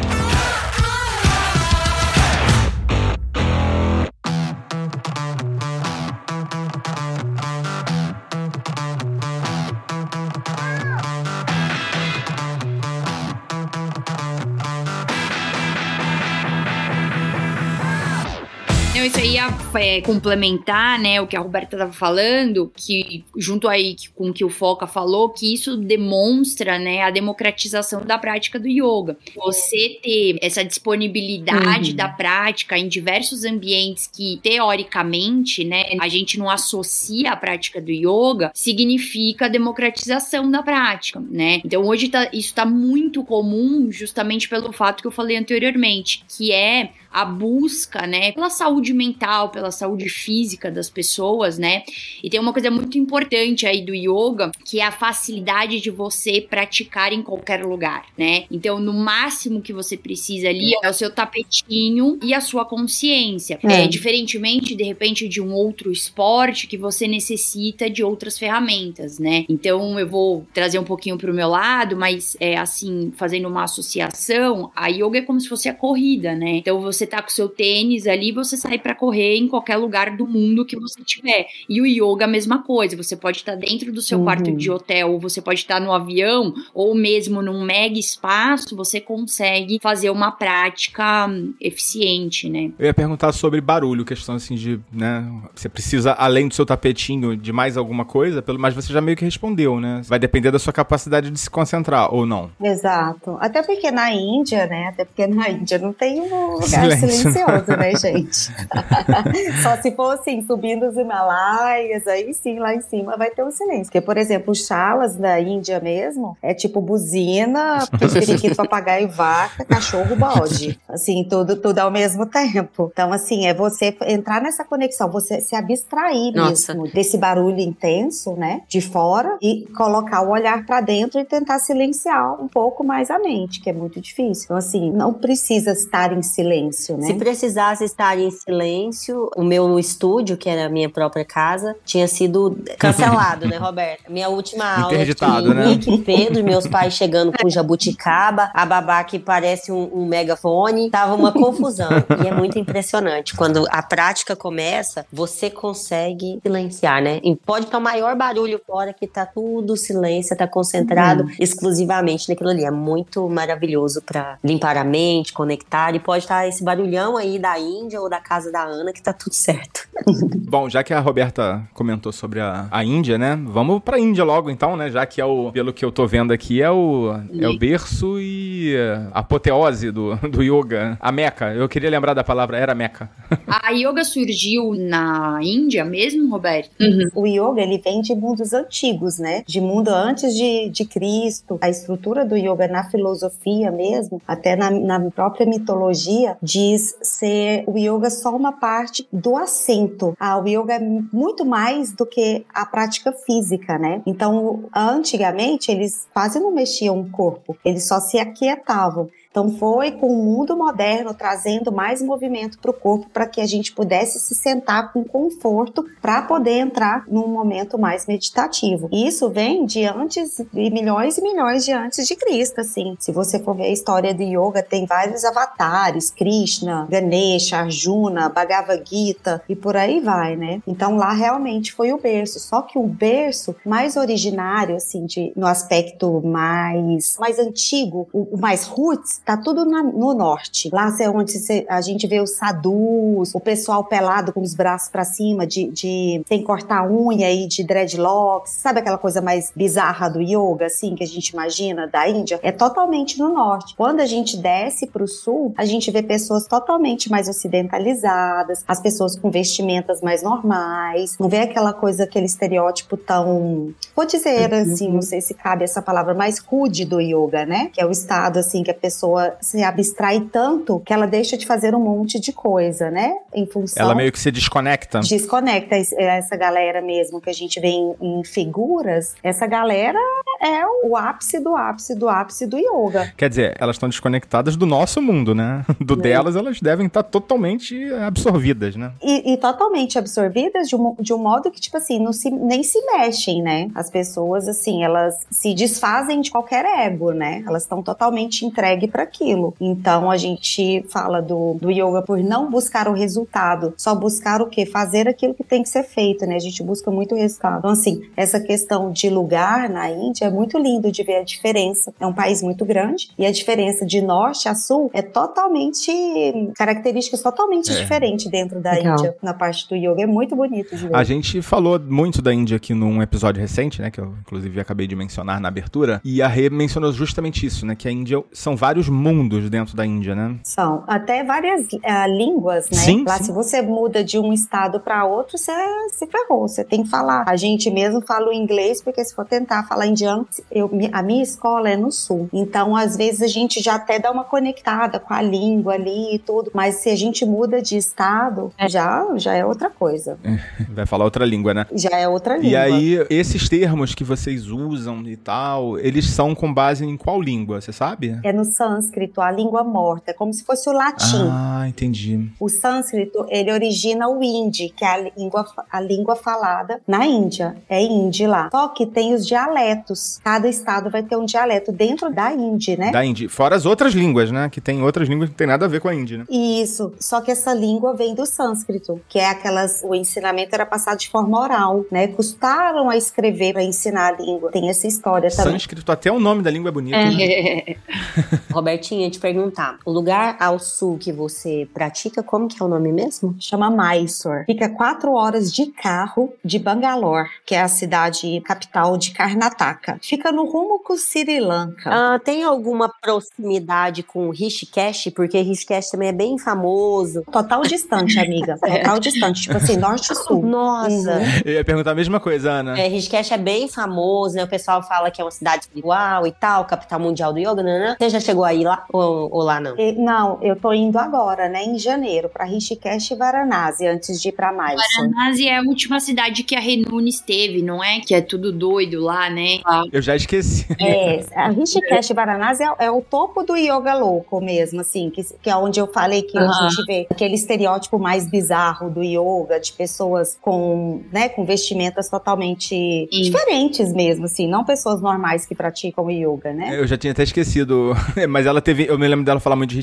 é, complementar, né, o que a Roberta estava falando, que junto aí com o que o Foca falou, que isso demonstra, né, a democratização da prática do yoga. Você ter essa disponibilidade Uhum. da prática em diversos ambientes que, teoricamente, né, a gente não associa a prática do yoga, significa a democratização da prática, né? Então hoje tá- isso está muito comum justamente pelo fato que eu falei anteriormente, que é a busca, né, pela saúde mental, pela saúde física das pessoas, né? E tem uma coisa muito importante aí do yoga, que é a facilidade de você praticar em qualquer lugar, né? Então, no máximo que você precisa ali é o seu tapetinho e a sua consciência. É. É, diferentemente, de repente, de um outro esporte que você necessita de outras ferramentas, né? Então, eu vou trazer um pouquinho pro meu lado, mas é assim, fazendo uma associação, a yoga é como se fosse a corrida, né? Então, você tá com o seu tênis ali, você sai para correr em qualquer lugar do mundo que você tiver. E o yoga a mesma coisa, você pode estar dentro do seu Uhum. quarto de hotel, ou você pode estar no avião, ou mesmo num mega espaço, você consegue fazer uma prática hum, eficiente, né? Eu ia perguntar sobre barulho, questão assim de, né? Você precisa, além do seu tapetinho, de mais alguma coisa, pelo- mas você já meio que respondeu, né? Vai depender da sua capacidade de se concentrar, ou não. Exato. Até porque na Índia, né? Até porque na Índia não tem um lugar Silêncio. silencioso, né, gente? Só se for assim, subindo os Himalaias, aí sim, lá em cima vai ter um silêncio. Porque, por exemplo, os chalas da Índia mesmo é tipo buzina, periquito, papagaio, vaca, cachorro, bode. Assim, tudo, tudo ao mesmo tempo. Então, assim, é você entrar nessa conexão, você se abstrair Nossa. mesmo desse barulho intenso, né? De fora e colocar o olhar pra dentro e tentar silenciar um pouco mais a mente, que é muito difícil. Então, assim, não precisa estar em silêncio, né? Se precisasse estar em silêncio, o meu estúdio, que era a minha própria casa, tinha sido cancelado, né, Roberta? Minha última aula Interditado, né? Henrique, Pedro, meus pais chegando com jabuticaba, a babá que parece um, um megafone, tava uma confusão. E é muito impressionante. Quando a prática começa, você consegue silenciar, né? E pode estar o maior barulho fora que tá tudo silêncio, tá concentrado Uhum. exclusivamente naquilo ali. É muito maravilhoso pra limpar a mente, conectar. E pode estar esse barulhão aí da Índia ou da casa da Ana que tá tudo certo. Bom, já que a Roberta comentou sobre a, a Índia, né? Vamos pra Índia logo então, né? Já que é o, pelo que eu tô vendo aqui, é o, é o berço e apoteose do, do yoga. A Meca. Eu queria lembrar da palavra, era Meca. A yoga surgiu na Índia mesmo, Roberto? O yoga, ele vem de mundos antigos, né? De mundo antes de, de Cristo. A estrutura do yoga na filosofia mesmo, até na, na própria mitologia, diz ser o yoga só uma parte do assento. Ah, o yoga é muito mais do que a prática física, né? Então, antigamente, eles quase não mexiam o corpo. Eles só se aquietavam. Então foi com o mundo moderno trazendo mais movimento para o corpo para que a gente pudesse se sentar com conforto para poder entrar num momento mais meditativo. Isso vem de antes de milhões e milhões de antes de Cristo, assim. Se você for ver a história do yoga, tem vários avatares, Krishna, Ganesha, Arjuna, Bhagavad Gita e por aí vai, né? Então lá realmente foi o berço, só que o berço mais originário assim de no aspecto mais mais antigo, o, o mais roots, tá tudo na- no norte. Lá é onde a gente vê os sadhus, o pessoal pelado com os braços pra cima, de, de sem cortar unha e de dreadlocks. Sabe aquela coisa mais bizarra do yoga, assim, que a gente imagina da Índia? É totalmente no norte. Quando a gente desce pro sul, a gente vê pessoas totalmente mais ocidentalizadas, as pessoas com vestimentas mais normais. Não vê aquela coisa, aquele estereótipo tão. Vou dizer assim, não sei se cabe essa palavra, mais rude do yoga, né? Que é o estado, assim, que a pessoa se abstrai tanto que ela deixa de fazer um monte de coisa, né? Em função. Ela meio que se desconecta. Desconecta es- essa galera mesmo que a gente vê em, em figuras. Essa galera é o ápice do ápice do ápice do yoga. Quer dizer, elas estão desconectadas do nosso mundo, né? Do delas, elas devem estar totalmente absorvidas, né? E, e totalmente absorvidas de um, de um modo que, tipo assim, não se, nem se mexem, né? As pessoas, assim, elas se desfazem de qualquer ego, né? Elas estão totalmente entregues para aquilo. Então, a gente fala do, do yoga por não buscar o resultado, só buscar o quê? Fazer aquilo que tem que ser feito, né? A gente busca muito resultado. Então, assim, essa questão de lugar na Índia é muito lindo de ver a diferença. É um país muito grande e a diferença de norte a sul é totalmente características totalmente É. diferentes dentro da Legal. Índia na parte do yoga. É muito bonito de ver. A gente falou muito da Índia aqui num episódio recente, né? Que eu, inclusive, acabei de mencionar na abertura. E a Rê mencionou justamente isso, né? Que a Índia são vários mundos dentro da Índia, né? São até várias ah, línguas, né? Sim, Lá, sim. se você muda de um estado para outro, você se ferrou. Você tem que falar. A gente mesmo fala o inglês, porque se for tentar falar indiano, eu, a minha escola é no sul. Então, às vezes, a gente já até dá uma conectada com a língua ali e tudo. Mas se a gente muda de estado, já, já é outra coisa. Vai falar outra língua, né? Já é outra língua. E aí, esses termos que vocês usam e tal, eles são com base em qual língua, você sabe? É no sânscrito, a língua morta. É como se fosse o latim. Ah, entendi. O sânscrito, ele origina o hindi, que é a língua, a língua falada na Índia. É hindi lá. Só que tem os dialetos. Cada estado vai ter um dialeto dentro da Índia, né? Da Índia. Fora as outras línguas, né? Que tem outras línguas que não tem nada a ver com a Índia, né? Isso. Só que essa língua vem do sânscrito, que é aquelas. O ensinamento era passado de forma oral, né? Custaram a escrever para ensinar a língua. Tem essa história também. Sânscrito, até o nome da língua é bonito. né? Robertinha, te perguntar. O lugar ao sul que você pratica, como que é o nome mesmo? Chama Mysore. Fica quatro horas de carro de Bangalore, que é a cidade capital de Karnataka. Fica no rumo com Sri Lanka. Ah, tem alguma proximidade com Rishikesh? Porque Rishikesh também é bem famoso. Total distante, amiga. Total distante. Tipo assim, norte e sul. Nossa! Eu ia perguntar a mesma coisa, Ana. É, Rishikesh é bem famoso, né? O pessoal fala que é uma cidade espiritual e tal, capital mundial do yoga, né? Você já chegou aí lá ou, ou lá não? E- não, eu tô indo agora, né, em janeiro, pra Rishikesh e Varanasi, antes de ir pra Mysore. Varanasi é a última cidade que a Renune esteve, não é? Que é tudo doido lá, né? Eu já esqueci. É, a Rishikesh e Varanasi é, é o topo do yoga louco mesmo, assim, que, que é onde eu falei que Aham. a gente vê aquele estereótipo mais bizarro do yoga, de pessoas com, né, com vestimentas totalmente Sim. diferentes mesmo, assim, não pessoas normais que praticam yoga, né? Eu já tinha até esquecido. Mas ela teve. Eu me lembro dela falar muito de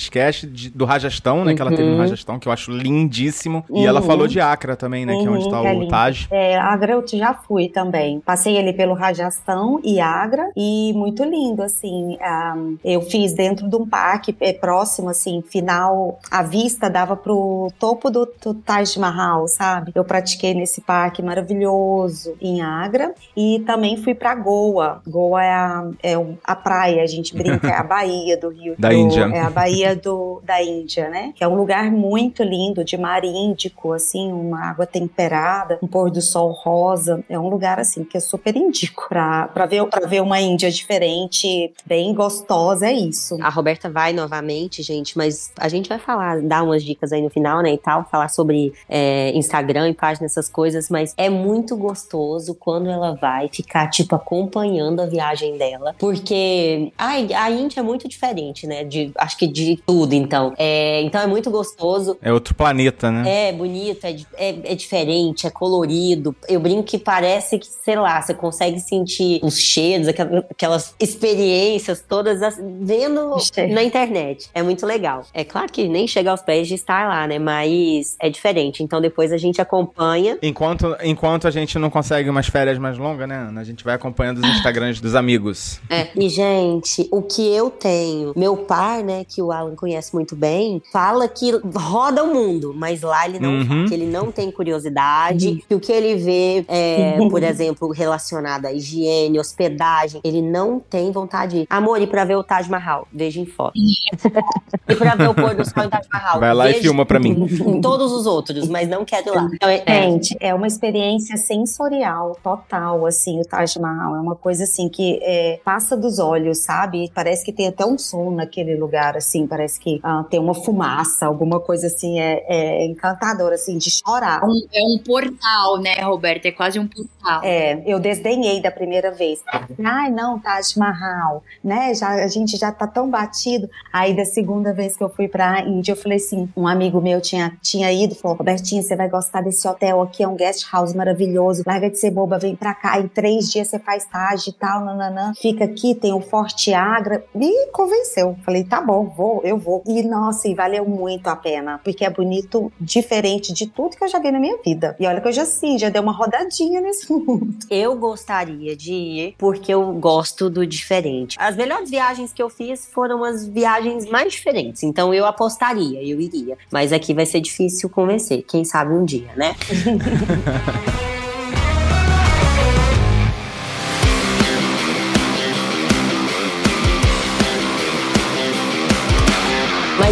de- do Rajastão, né? Que ela teve no Uhum. Rajastão, que eu acho lindíssimo. E ela Uhum. falou de Acre também, né? que é onde Uhum, tá é o. Taj. É, Agra eu já fui também. Passei ali pelo Rajastão e Agra e muito lindo, assim. ah, eu fiz dentro de um parque é, próximo, assim, final, a vista dava pro topo do, do Taj Mahal, sabe? Eu pratiquei nesse parque maravilhoso em Agra e também fui pra Goa. Goa é a, é a praia, a gente brinca, é a Baía do Rio. Da do- Índia. É a Baía do, da Índia, né? Que é um lugar muito lindo, de mar índico, assim, uma água temperada, um pôr do sol rosa. É um lugar, assim, que eu super indico pra, pra, ver, pra ver uma Índia diferente, bem gostosa, é isso. A Roberta vai novamente, gente, mas a gente vai falar, dar umas dicas aí no final, né, e tal, falar sobre é, Instagram e página, essas coisas, mas é muito gostoso quando ela vai ficar, tipo, acompanhando a viagem dela, porque ai, a Índia é muito diferente, né, de, acho que de tudo, então. É, então é muito gostoso, É outro planeta, né? é bonito, é, é, é diferente, é colorido. Eu brinco que parece que, sei lá, você consegue sentir os cheiros, aquela- aquelas experiências todas as- vendo na internet. É muito legal. É claro que nem chega aos pés de estar lá, né? Mas é diferente. Então depois a gente acompanha. Enquanto, enquanto a gente não consegue umas férias mais longas, né, Ana? A gente vai acompanhando os Instagrams dos amigos. É. E, gente, o que eu tenho, meu par, né, que o Alan conhece muito bem, fala que roda o mundo, mas lá ele não Uhum. fala, que ele não tem curiosidade, que o que ele vê, é, por exemplo, relacionado à higiene, hospedagem, ele não tem vontade de ir. Amor, e pra ver o Taj Mahal, veja em foto. e pra ver o pôr do sol em Taj Mahal. Vai lá e filma pra mim. Em todos os outros, mas não quero ir lá. Então, é- é, Gente, é uma experiência sensorial total, assim, o Taj Mahal. É uma coisa, assim, que é, passa dos olhos, sabe? Parece que tem até um som naquele lugar, assim. Parece que ah, tem uma fumaça, alguma coisa, assim, é, é encantador, assim, de chorar. É um, é um portal, né, Roberta? É quase um portal. É, eu desdenhei da primeira vez. Ai, não, Taj Mahal, né? Já, a gente já tá tão batido. Aí, da segunda vez que eu fui pra Índia, eu falei assim: um amigo meu tinha, tinha ido, falou: Robertinha, você vai gostar desse hotel aqui, é um guest house maravilhoso. Larga de ser boba, vem pra cá. Em três dias você faz Taj e tal, nananã. Fica aqui, tem o Forte Agra. Me convenceu. Falei: tá bom, vou, eu vou. E nossa, e valeu muito a pena, porque é bonito, diferente de tudo que eu já vi na minha vida. E olha que eu já sim, já dei uma rodadinha nesse mundo. Eu gostaria de ir porque eu gosto do diferente. As melhores viagens que eu fiz foram as viagens mais diferentes. Então eu apostaria, eu iria. Mas aqui vai ser difícil convencer. Quem sabe um dia, né?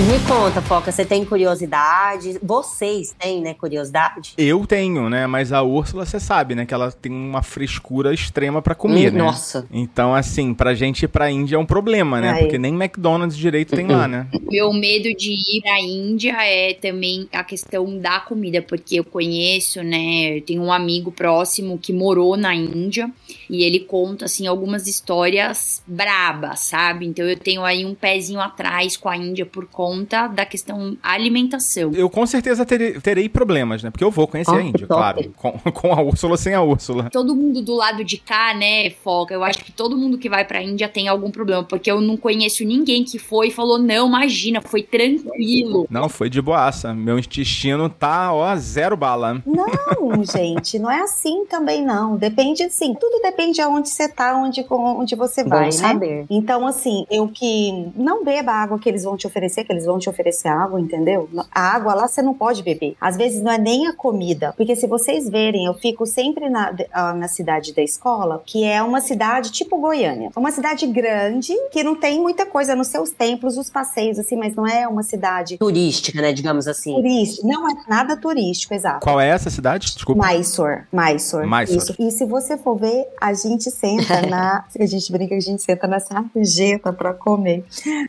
Mas me conta, Foca, você tem curiosidade? Vocês têm, né, curiosidade? Eu tenho, né? Mas a Úrsula, você sabe, né? Que ela tem uma frescura extrema pra comer, Hum, né? Nossa. Então, assim, pra gente ir pra Índia é um problema, né? Aí. Porque nem McDonald's direito tem lá, né? Meu medo de ir pra Índia é também a questão da comida, porque eu conheço, né? Eu tenho um amigo próximo que morou na Índia e ele conta, assim, algumas histórias brabas, sabe? Então eu tenho aí um pezinho atrás com a Índia por conta da questão alimentação. Eu com certeza terei, terei problemas, né? Porque eu vou conhecer Ah, a Índia, top. claro. Com, com a Úrsula ou sem a Úrsula. Todo mundo do lado de cá, né, foca. Eu acho que todo mundo que vai pra Índia tem algum problema, porque eu não conheço ninguém que foi e falou: não, imagina, foi tranquilo. Não, foi de boaça. Meu intestino tá, ó, zero bala. Não, gente, não é assim também não. Depende, sim. Tudo depende de onde você tá, onde, onde você vai, Bom né? saber. Então, assim, eu que não beba a água que eles vão te oferecer, que eles vão te oferecer água, entendeu? A água lá você não pode beber. Às vezes não é nem a comida. Porque se vocês verem, eu fico sempre na, ah, na cidade da escola, que é uma cidade tipo Goiânia. Uma cidade grande, que não tem muita coisa nos seus templos, os passeios, assim, mas não é uma cidade Turística, né? Digamos assim. turística. Não é nada turístico, exato. Qual é essa cidade? Desculpa. Mysore, Mysore. Mysore. Isso. E se você for ver, a gente senta na. A gente brinca que a gente senta na sarjeta pra comer.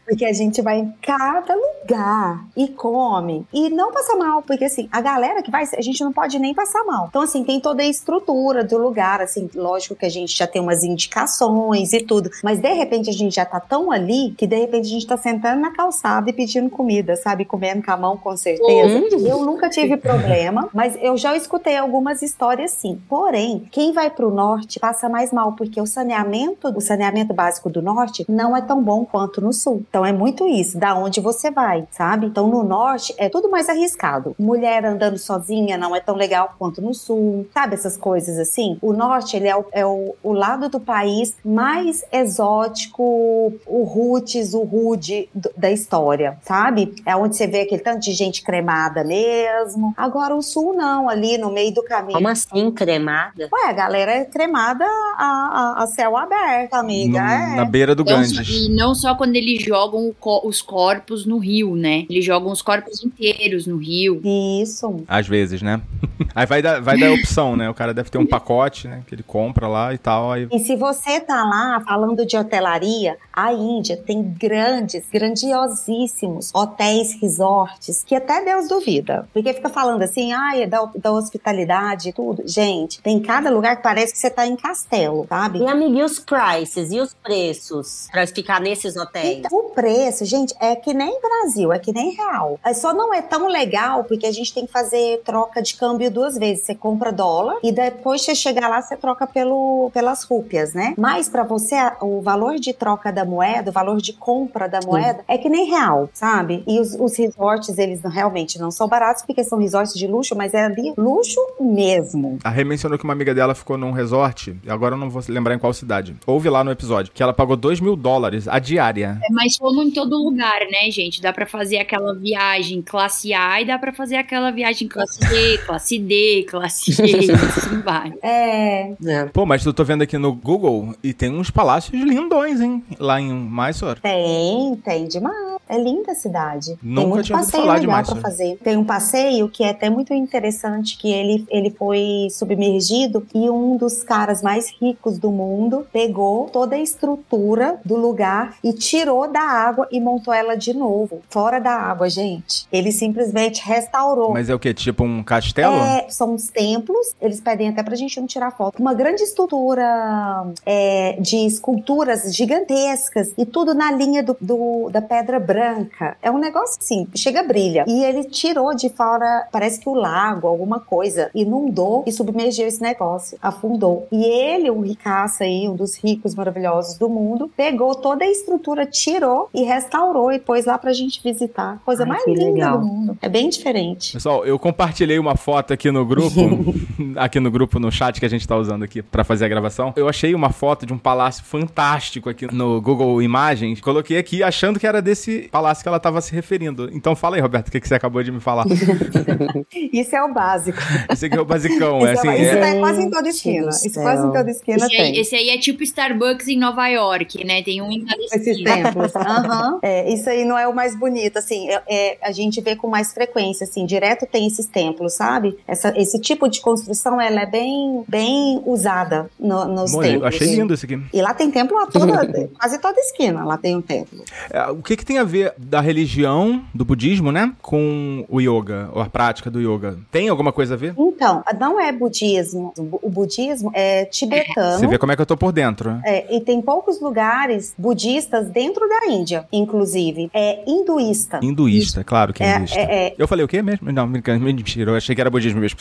Porque a gente vai em cada lugar e come. E não passa mal, porque assim, a galera que vai, a gente não pode nem passar mal. Então, assim, tem toda a estrutura do lugar, assim, lógico que a gente já tem umas indicações e tudo. Mas de repente a gente já tá tão ali que de repente a gente tá sentando na calçada e pedindo comida, sabe? Comendo com a mão, com certeza. Hum. Eu nunca tive problema, mas eu já escutei algumas histórias sim. Porém, quem vai pro norte passa mais mal, porque o saneamento, o saneamento básico do norte não é tão bom quanto no sul. Então é muito isso, da onde você vai, sabe? Então no norte é tudo mais arriscado. Mulher andando sozinha não é tão legal quanto no sul, sabe? Essas coisas assim. O norte, ele é o, é o, o lado do país mais exótico, o roots, o rude da história, sabe? É onde você vê aquele tanto de gente cremada mesmo. Agora o sul não, ali no meio do caminho. Como assim, cremada? Ué, a galera é cremada a, a- a céu aberto, amiga. No- é. Na beira do Ganges. e não só quando eles jogam co- os corpos no rio, né? Eles jogam os corpos inteiros no rio. Isso. Às vezes, né? Aí vai dar, vai dar opção, né? O cara deve ter um pacote, né? Que ele compra lá e tal. Aí... E se você tá lá falando de hotelaria, a Índia tem grandes, grandiosíssimos hotéis, resorts, que até Deus duvida. Porque fica falando assim, ai, é da, da hospitalidade e tudo. Gente, tem cada lugar que parece que você tá em castelo, sabe? E, amiga, e os prices? E os preços? Pra ficar nesses hotéis? Então, o preço, gente, é que nem Brasil, é que nem real. É só não é tão legal porque a gente tem que fazer troca de câmbio duas vezes. Você compra dólar e depois você chegar lá, você troca pelo, pelas rúpias, né? Mas pra você, o valor de troca da moeda, o valor de compra da moeda, é que nem real, sabe? E os, os resorts, eles não- realmente não são baratos porque são resorts de luxo, mas é ali luxo mesmo. A Rê mencionou que uma amiga dela ficou num resort, e agora eu não vou lembrar em qual cidade. Ouve lá no episódio, que ela pagou 2 mil dólares a diária. É, Mas como em todo lugar, né, gente? Dá pra fazer aquela viagem classe A e dá pra fazer aquela viagem classe B, classe D, classe E, assim vai. É, É. Pô, mas eu tô vendo aqui no Google e tem uns palácios lindões, hein? Lá em Mysore. Tem, tem demais. É linda a cidade. Nunca tem muito tinha passeio falar legal pra fazer. Tem um passeio que é até muito interessante, que ele, ele foi submergido e um dos caras mais ricos do mundo pegou toda a estrutura do lugar e tirou da água e montou ela de novo, fora da água, gente. Ele simplesmente restaurou. Mas é o quê? Tipo um castelo? É, são os templos, eles pedem até pra gente não tirar foto. Uma grande estrutura é, de esculturas gigantescas e tudo na linha do, do- da pedra branca. É um negócio assim, chega brilha. E ele tirou de fora, parece que o lago, alguma coisa, inundou e submergiu esse negócio, afundou. E ele, um ricaço aí, um dos ricos maravilhosos do mundo, pegou toda a estrutura, tirou e restaurou e pôs lá pra gente visitar. Coisa Ai, mais linda legal. do mundo. É bem diferente. Pessoal, eu compartilhei uma foto aqui no grupo, aqui no grupo, no chat que a gente tá usando aqui pra fazer a gravação. Eu achei uma foto de um palácio fantástico aqui no Google Imagens. Coloquei aqui achando que era desse palácio que ela tava se referindo. Então fala aí, Roberto, o que, que você acabou de me falar? Isso é o básico. Esse aqui é o basicão, é Isso, assim. isso é- tá quase em toda esquina. Isso céu. quase em toda esquina Esse aí, tem. esse aí é tipo Starbucks em Nova York, né? Tem um em cada Esses templos. Aham. É, isso aí não é o mais bonito, assim, é, é, a gente vê com mais frequência, assim, direto tem esses templos, sabe? essa, esse tipo de construção ela é bem, bem usada no, nos Bom, eu templos. achei lindo esse aqui. E lá tem templo a toda, quase toda esquina. Lá tem um templo. É, o que, que tem a ver da religião, do budismo, né? Com o yoga, ou a prática do yoga? Tem alguma coisa a ver? Então, não é budismo. O bu- O budismo é tibetano. Você vê como é que eu tô por dentro. É, e tem poucos lugares budistas dentro da Índia, inclusive. É hinduísta. Hinduísta, claro que é É, hinduísta. é, é. Eu falei o quê mesmo? Não, mentira, mentira, eu achei que era budismo mesmo.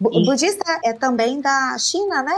O budista é também da China, né?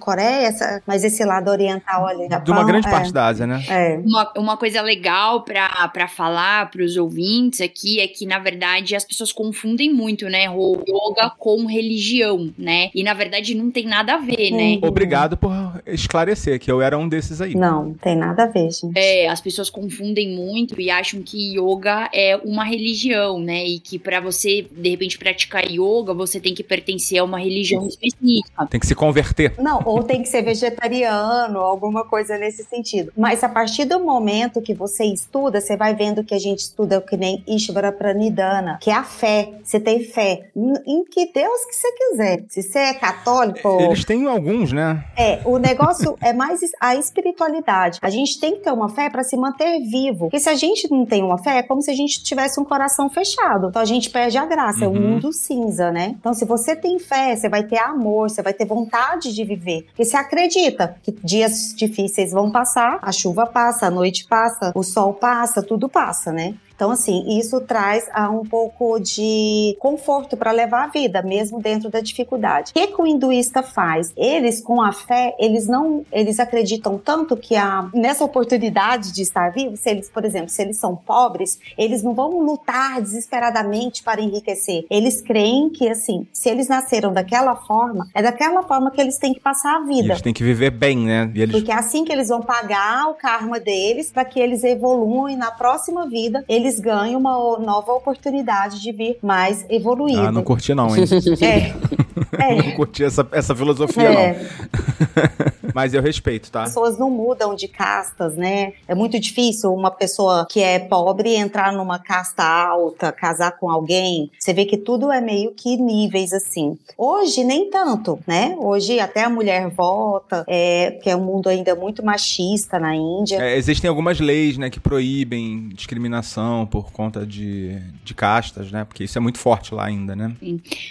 Coreia, essa- mas esse lado oriental ali. De uma Japão, grande é. parte da Ásia, né? É. Uma, uma coisa legal pra, pra falar pros ouvintes aqui é que, na verdade, as pessoas confundem muito, né? O yoga com religião, né? E, na verdade, não tem nada a ver, né? Obrigado por esclarecer que eu era um desses aí. Não, tem nada a ver, gente. É, as pessoas confundem muito e acham que yoga é uma religião, né? E que pra você, de repente, praticar yoga, você tem que pertencer a uma religião específica. Tem que se converter. Não, ou tem que ser vegetariano, alguma coisa nesse sentido. Mas a partir do momento que você estuda, você vai vendo que a gente estuda o que nem Ishvara Pranidhana, que é a fé. Você tem fé em em que Deus que você quiser. Se você é católico, Eles têm alguns, né? É, o negócio é mais a espiritualidade. A gente tem que ter uma fé para se manter vivo. Porque se a gente não tem uma fé, é como se a gente tivesse um coração fechado. Então a gente perde a graça, é um Uhum. mundo cinza, né? Então se você tem fé, você vai ter amor, você vai ter vontade de viver. Porque você acredita que dias difíceis vão passar, a chuva passa, a noite passa, o sol passa, tudo passa, né? Então, assim, isso traz ah, um pouco de conforto para levar a vida, mesmo dentro da dificuldade. O que, que o hinduísta faz? Eles, com a fé, eles não, eles acreditam tanto que a, nessa oportunidade de estar vivo, se eles, por exemplo, se eles são pobres, eles não vão lutar desesperadamente para enriquecer. Eles creem que, assim, se eles nasceram daquela forma, é daquela forma que eles têm que passar a E vida. eles têm que viver bem, né? E eles Porque é assim que eles vão pagar o karma deles para que eles evoluam e na próxima vida eles ganhem uma o- nova oportunidade de vir mais evoluído. Ah, não curti não, hein? É, não curti essa, essa filosofia, é. não. Mas eu respeito, tá? As pessoas não mudam de castas, né? É muito difícil uma pessoa que é pobre entrar numa casta alta, casar com alguém. Você vê que tudo é meio que níveis assim. Hoje nem tanto, né? Hoje até a mulher vota, é, que é um mundo ainda muito machista na Índia. É, existem algumas leis, né, que proíbem discriminação por conta de, de castas, né? Porque isso é muito forte lá ainda, né?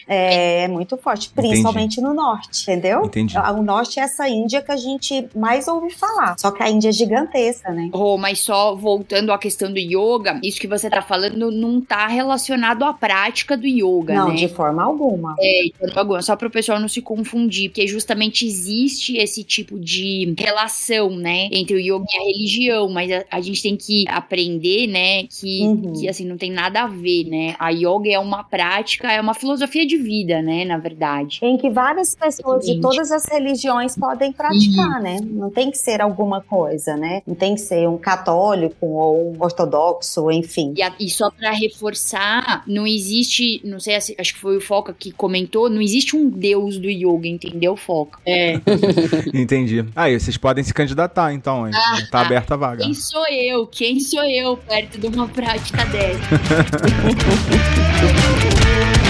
É, muito forte, principalmente no norte, entendeu? Entendi. O norte é essa Índia que a gente mais ouve falar. Só que a Índia é gigantesca, né? Oh, mas só voltando à questão do yoga, isso que você tá falando não tá relacionado à prática do yoga, Não, né? de forma alguma. É, de forma alguma, só para o pessoal não se confundir, porque justamente existe esse tipo de relação, né, entre o yoga e a religião, mas a, a gente tem que aprender, né, que, Uhum. que assim não tem nada a ver, né? A yoga é uma prática, é uma filosofia de vida, né, na verdade. Em que várias pessoas de todas as religiões podem praticar, né? Não tem que ser alguma coisa, né? Não tem que ser um católico ou um ortodoxo, enfim. E, a- e só pra reforçar, não existe, não sei, se- acho que foi o Foca que comentou, não existe um deus do yoga, entendeu, Foca? É. Entendi. Aí, vocês podem se candidatar, então, hein? Tá aberta a vaga. Quem sou eu? Quem sou eu perto de uma prática dessa?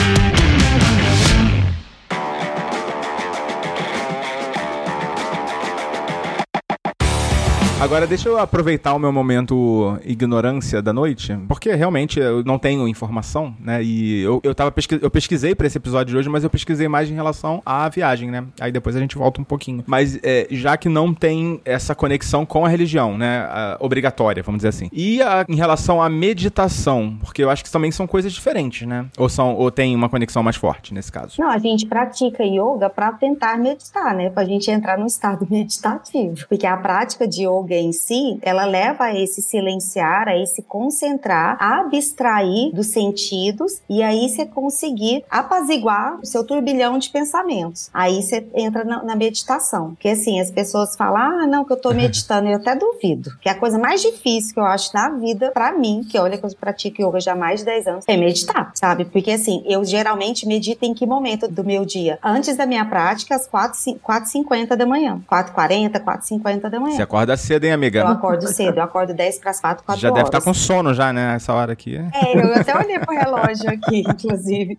Agora, deixa eu aproveitar o meu momento ignorância da noite, porque realmente eu não tenho informação, né? E eu, eu, tava pesqui- eu pesquisei pra esse episódio de hoje, mas eu pesquisei mais em relação à viagem, né? Aí depois a gente volta um pouquinho. Mas é, já que não tem essa conexão com a religião, né? a- obrigatória, vamos dizer assim. E a- em relação à meditação, porque eu acho que também são coisas diferentes, né? Ou, são, ou tem uma conexão mais forte nesse caso. Não, a gente pratica yoga para tentar meditar, né? Pra gente entrar num estado meditativo. Porque a prática de yoga em si, ela leva a esse silenciar, a esse concentrar, a abstrair dos sentidos e aí você conseguir apaziguar o seu turbilhão de pensamentos. Aí você entra na, na meditação. Porque assim, as pessoas falam, ah, não, que eu tô meditando. Eu até duvido. Que a coisa mais difícil que eu acho na vida, pra mim, que olha que eu pratico yoga já há mais de 10 anos, é meditar, sabe? Porque assim, eu geralmente medito em que momento do meu dia? Antes da minha prática, às 4h50 da manhã. 4h40, 4h50 da manhã. Você acorda cedo cedo, hein, Eu amiga? acordo cedo, eu acordo 10 para as 4, 4 Já horas. deve estar com sono já, né, essa hora aqui. É, eu até olhei pro relógio aqui, inclusive.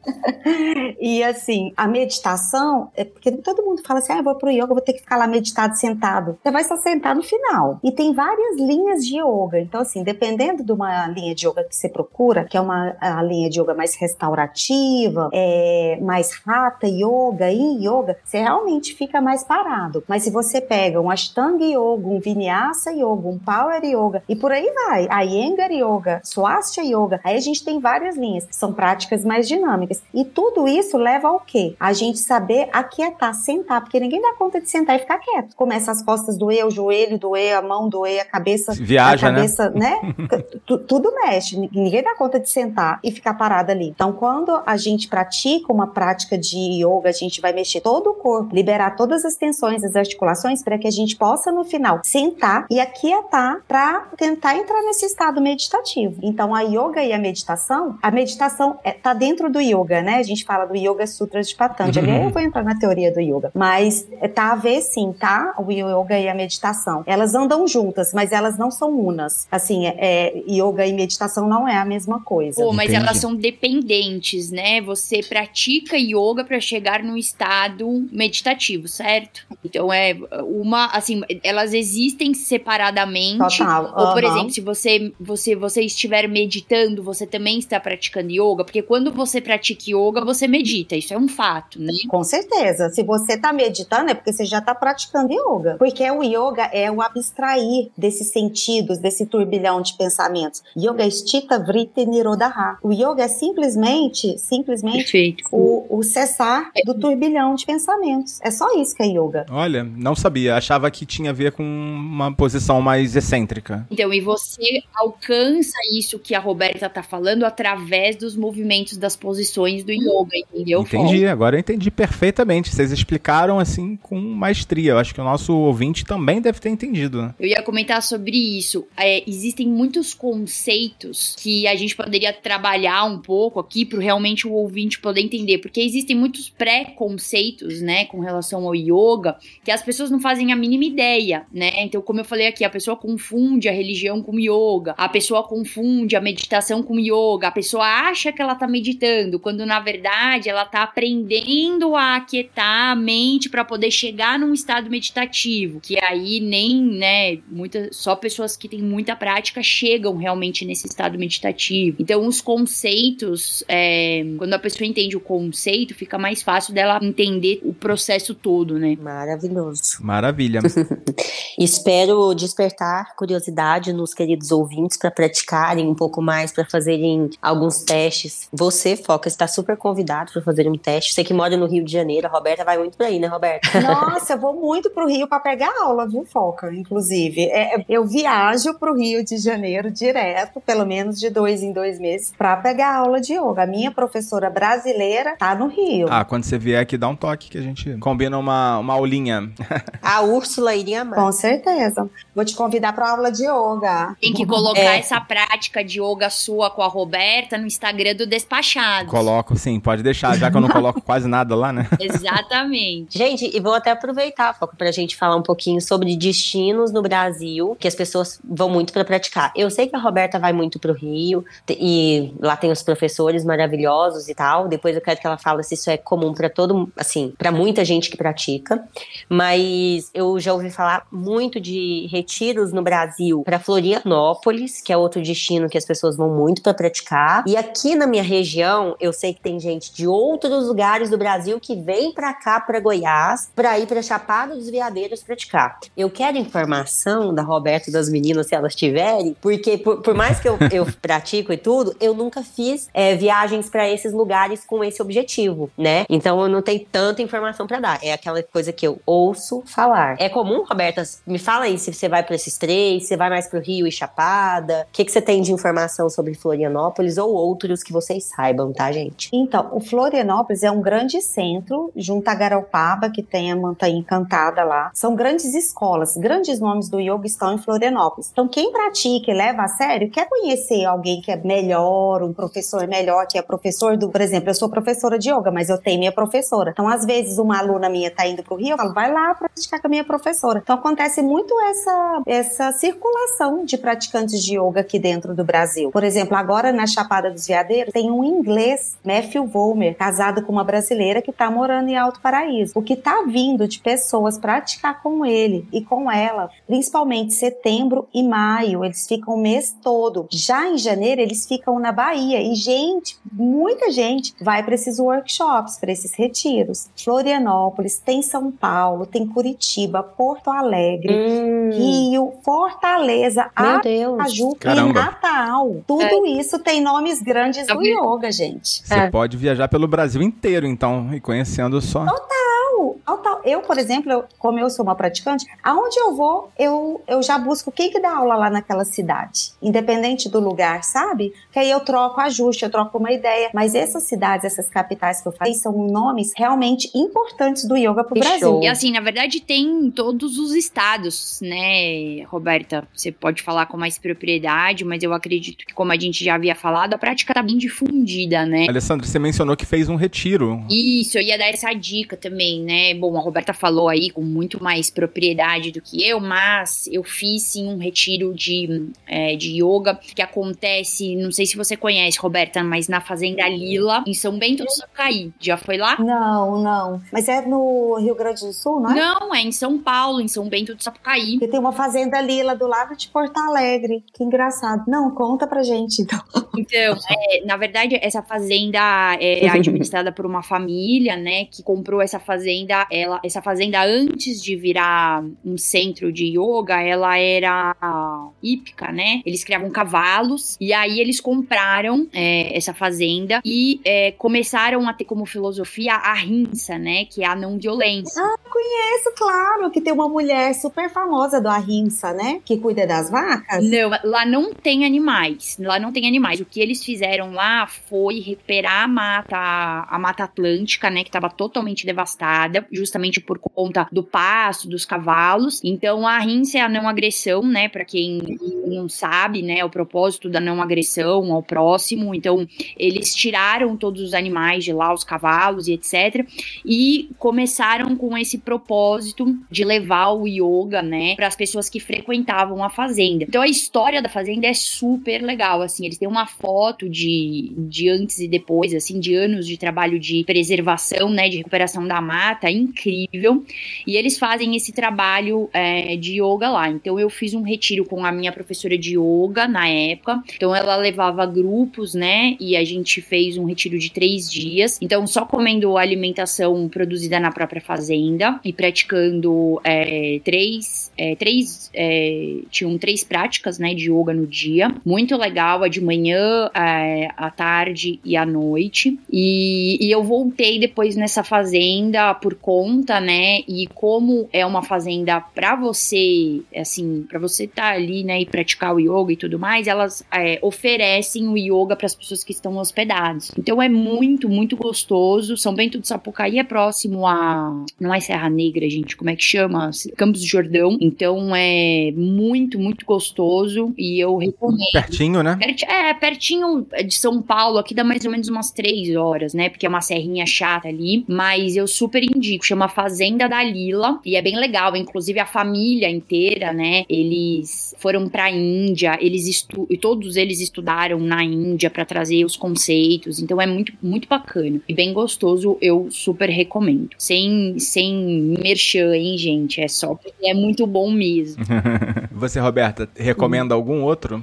E assim, a meditação, é porque todo mundo fala assim: ah, eu vou pro yoga, eu vou ter que ficar lá meditado sentado. Você vai só sentar no final. E tem várias linhas de yoga. Então, assim, dependendo de uma linha de yoga que você procura, que é uma a linha de yoga mais restaurativa, é, mais hatha yoga e yoga, você realmente fica mais parado. Mas se você pega um Ashtanga Yoga, um Vinyasa Yoga, um Power Yoga e por aí vai, a Iyengar Yoga, Swastika Yoga, aí a gente tem várias linhas, são práticas mais dinâmicas. E tudo isso leva ao quê? A gente saber aquietar, sentar, porque ninguém dá conta de sentar e ficar quieto. Começa as costas doer, o joelho doer, a mão doer, a cabeça Viaja, a né? cabeça, né? Tu- tudo mexe, ninguém dá conta de sentar e ficar parado ali. Então, quando a gente pratica uma prática de yoga, a gente vai mexer todo o corpo, liberar todas as tensões, as articulações, para que a gente possa, no final, sentar e aquietar para tentar entrar nesse estado meditativo. Então, a yoga e a meditação, a meditação é, tá dentro do yoga, né? A gente fala do Yoga Sutra de Patanjali. Uhum. Eu vou entrar na teoria do yoga, mas é, tá a ver sim, tá? O yoga e a meditação. Elas andam juntas, mas elas não são unas. Assim, é, é, yoga e meditação não é a mesma coisa. Pô, mas Entendi. elas são dependentes, né? Você pratica yoga pra chegar num estado meditativo, certo? Então é uma, assim, elas existem separadamente. Total. Ou, por exemplo, se você, você, você estiver meditando, você também está praticando yoga, porque quando você pratica yoga, você medita, isso é um fato, né? Com certeza. Se você tá meditando, é porque você já tá praticando yoga. Porque o yoga é o abstrair desses sentidos, desse turbilhão de pensamentos. Yoga é Stita Vritti Nirodha. O yoga é simplesmente, simplesmente Perfeito. o, o cessar do turbilhão de pensamentos. É só isso que é yoga. Olha, não sabia. Achava que tinha a ver com uma posição mais excêntrica. Então, e você alcança isso que a Roberta tá falando através dos movimentos das posições do yoga, entendeu? Entendi, agora eu entendi perfeitamente. Vocês explicaram assim com maestria. Eu acho que o nosso ouvinte também deve ter entendido. Eu ia comentar sobre isso. É, existem muitos conceitos que a gente poderia trabalhar um pouco aqui para realmente o ouvinte poder entender, porque existem muitos pré-conceitos, né, com relação ao yoga, que as pessoas não fazem a mínima ideia, né? Então, como eu falei aqui, a pessoa confunde a religião com yoga, a pessoa confunde a meditação com yoga, a pessoa acha que ela tá meditando, quando na verdade ela tá aprendendo a aquietar a mente para poder chegar num estado meditativo, que aí nem, né, muitas só pessoas que têm muita prática chegam realmente nesse estado meditativo. Então, os conceitos, é, quando a pessoa entende o conceito, fica mais fácil dela entender o processo todo, né? Maravilhoso. Maravilha. Espero despertar curiosidade nos queridos ouvintes para praticarem um pouco mais, para fazerem alguns testes. Você, Foca, está super convidado para fazer um teste. Você que mora no Rio de Janeiro, a Roberta vai muito por aí, né, Roberta? Nossa, eu vou muito pro Rio para pegar aula, viu, Foca? Inclusive, É, eu viajo pro Rio de Janeiro direto, pelo menos de dois em dois meses, para pegar aula de yoga. A minha professora brasileira tá no Rio. ah, quando você vier aqui, dá um toque que a gente combina uma, uma aulinha. A Úrsula iria amar. Com certeza. Vou te convidar para aula de yoga. Tem que colocar É. essa prática de yoga sua com a Roberta no Instagram do Despachados. Coloco, sim, pode deixar, já que eu não coloco quase nada lá, né? Exatamente. Gente, e vou até aproveitar, Foca, pra gente falar um pouquinho sobre destinos no Brasil que as pessoas vão muito pra praticar. Eu sei que a Roberta vai muito pro Rio te- e lá tem os professores maravilhosos e tal. Depois eu quero que ela fale se isso é comum pra todo, assim, pra muita gente que pratica. Mas eu já ouvi falar muito de retiros no Brasil pra Florianópolis, que é outro destino que as pessoas vão muito pra praticar. E aqui na minha região, eu sei que tem gente de outros lugares do Brasil que vem pra cá, pra Goiás, pra ir pra Chapada dos Veadeiros praticar. Eu quero informação da Roberta e das meninas, se elas tiverem, porque por, por mais que eu, eu pratico e tudo, eu nunca fiz é, viagens pra esses lugares com esse objetivo, né? Então eu não tenho tanta informação pra dar. É aquela coisa que eu ouço falar. É comum, Roberta? Me fala aí se você vai pra esses três, você vai mais pro Rio e Chapada. O que, que você tem de informação sobre Florianópolis ou outros que vocês saibam, tá, gente? Então, o Florianópolis é um grande centro, junto a Garopaba, que tem a Montanha Encantada lá. São grandes escolas, grandes nomes do yoga estão em Florianópolis. Então, quem pratica e leva a sério, quer conhecer alguém que é melhor, um professor melhor, que é professor do. Por exemplo, eu sou professora de yoga, mas eu tenho minha professora. Então, às vezes, uma aluna minha tá indo pro Rio, eu falo, vai lá praticar com a minha professora. Então, acontece muito essa, essa circulação de praticantes de yoga aqui dentro do Brasil. Por exemplo, agora na Chapada dos Veadeiros tem um inglês, Matthew Volmer, casado com uma brasileira que está morando em Alto Paraíso. O que está vindo de pessoas praticar com ele e com ela, principalmente setembro e maio, eles ficam o mês todo. Já em janeiro, eles ficam na Bahia. E, gente, muita gente vai para esses workshops, para esses retiros. Florianópolis, tem São Paulo, tem Curitiba, Porto Alegre, Hum, Rio, Fortaleza. Aracaju e. Natal. Tudo isso tem nomes grandes Tá do yoga, gente. Você pode viajar pelo Brasil inteiro, então, e conhecendo só. Total, total. Eu, por exemplo, eu- como eu sou uma praticante, aonde eu vou, eu, eu já busco quem que dá aula lá naquela cidade. Independente do lugar, sabe? Que aí eu troco ajuste, eu troco uma ideia. Mas essas cidades, essas capitais que eu falei, são nomes realmente importantes do yoga pro Brasil. show. E assim, na verdade, tem em todos os estados, né, Roberta? Você pode falar com mais propriedade, mas eu acredito que, como a gente já havia falado, a prática tá bem difundida, né? Alessandra, você mencionou que fez um retiro. Isso, eu ia dar essa dica também, né? Bom, a Roberta falou aí com muito mais propriedade do que eu, mas eu fiz sim um retiro de, é, de yoga que acontece, não sei se você conhece, Roberta, mas na Fazenda Lila, em São Bento do Sapucaí. Já foi lá? Não, não. Mas é no Rio Grande do Sul, não é? Não, é em São Paulo, em São Bento do Sapucaí. Porque tem uma fazenda lila do lado de Porto Alegre. Que engraçado. Não, conta pra gente, então. Então, é, na verdade, essa fazenda é administrada por uma família, né, que comprou essa fazenda. Ela, essa fazenda antes de virar um centro de yoga, ela era hípica, né? Eles criavam cavalos e aí eles compraram é, essa fazenda e é, começaram a ter como filosofia a rinça, né, que é a não violência. Isso, claro, que tem uma mulher super famosa do Ahimsa, né? Que cuida das vacas. Não, lá não tem animais. Lá não tem animais. O que eles fizeram lá foi recuperar a mata, a mata atlântica, né, que estava totalmente devastada, justamente por conta do pasto, dos cavalos. Então a rinça é a não agressão, né, para quem não sabe, né, o propósito da não agressão ao próximo. Então eles tiraram todos os animais de lá, os cavalos e etc, e começaram com esse propósito de levar o yoga, né, para as pessoas que frequentavam a fazenda. Então a história da fazenda é super legal, assim, eles têm uma foto de, de antes e depois, assim, de anos de trabalho de preservação, né, de recuperação da mata, incrível. E eles fazem esse trabalho é, de yoga lá. Então eu fiz um retiro com a minha professora de yoga na época. Então ela levava grupos, né, e a gente fez um retiro de três dias. Então só comendo alimentação produzida na própria fazenda e praticando é, três, é, três é, tinham três práticas, né, de yoga no dia. Muito legal, a de manhã, é, à tarde e à noite. E, e eu voltei depois nessa fazenda por conta, né, e como é uma fazenda pra você, assim, pra você estar ali, né, e praticar o yoga e tudo mais, elas é, oferecem o yoga para as pessoas que estão hospedadas. Então é muito, muito gostoso. São Bento do Sapucaí é próximo a. Não é Serra Negra, gente, como é que chama? Campos do Jordão. Então é muito, muito gostoso e eu recomendo. Pertinho, né? Perti- é, pertinho de São Paulo, aqui dá mais ou menos umas três horas, né? Porque é uma serrinha chata ali. Mas eu super indico, chama Fazenda da Lila. E é bem legal. Inclusive a família inteira, né? Eles foram pra Índia, eles estu e todos eles estudaram na Índia pra trazer os conceitos. Então é muito, muito bacana. E bem gostoso, eu super recomendo. Sem, sem merchan, hein, gente? É só porque é muito bom mesmo. Você, Roberta, recomenda algum outro?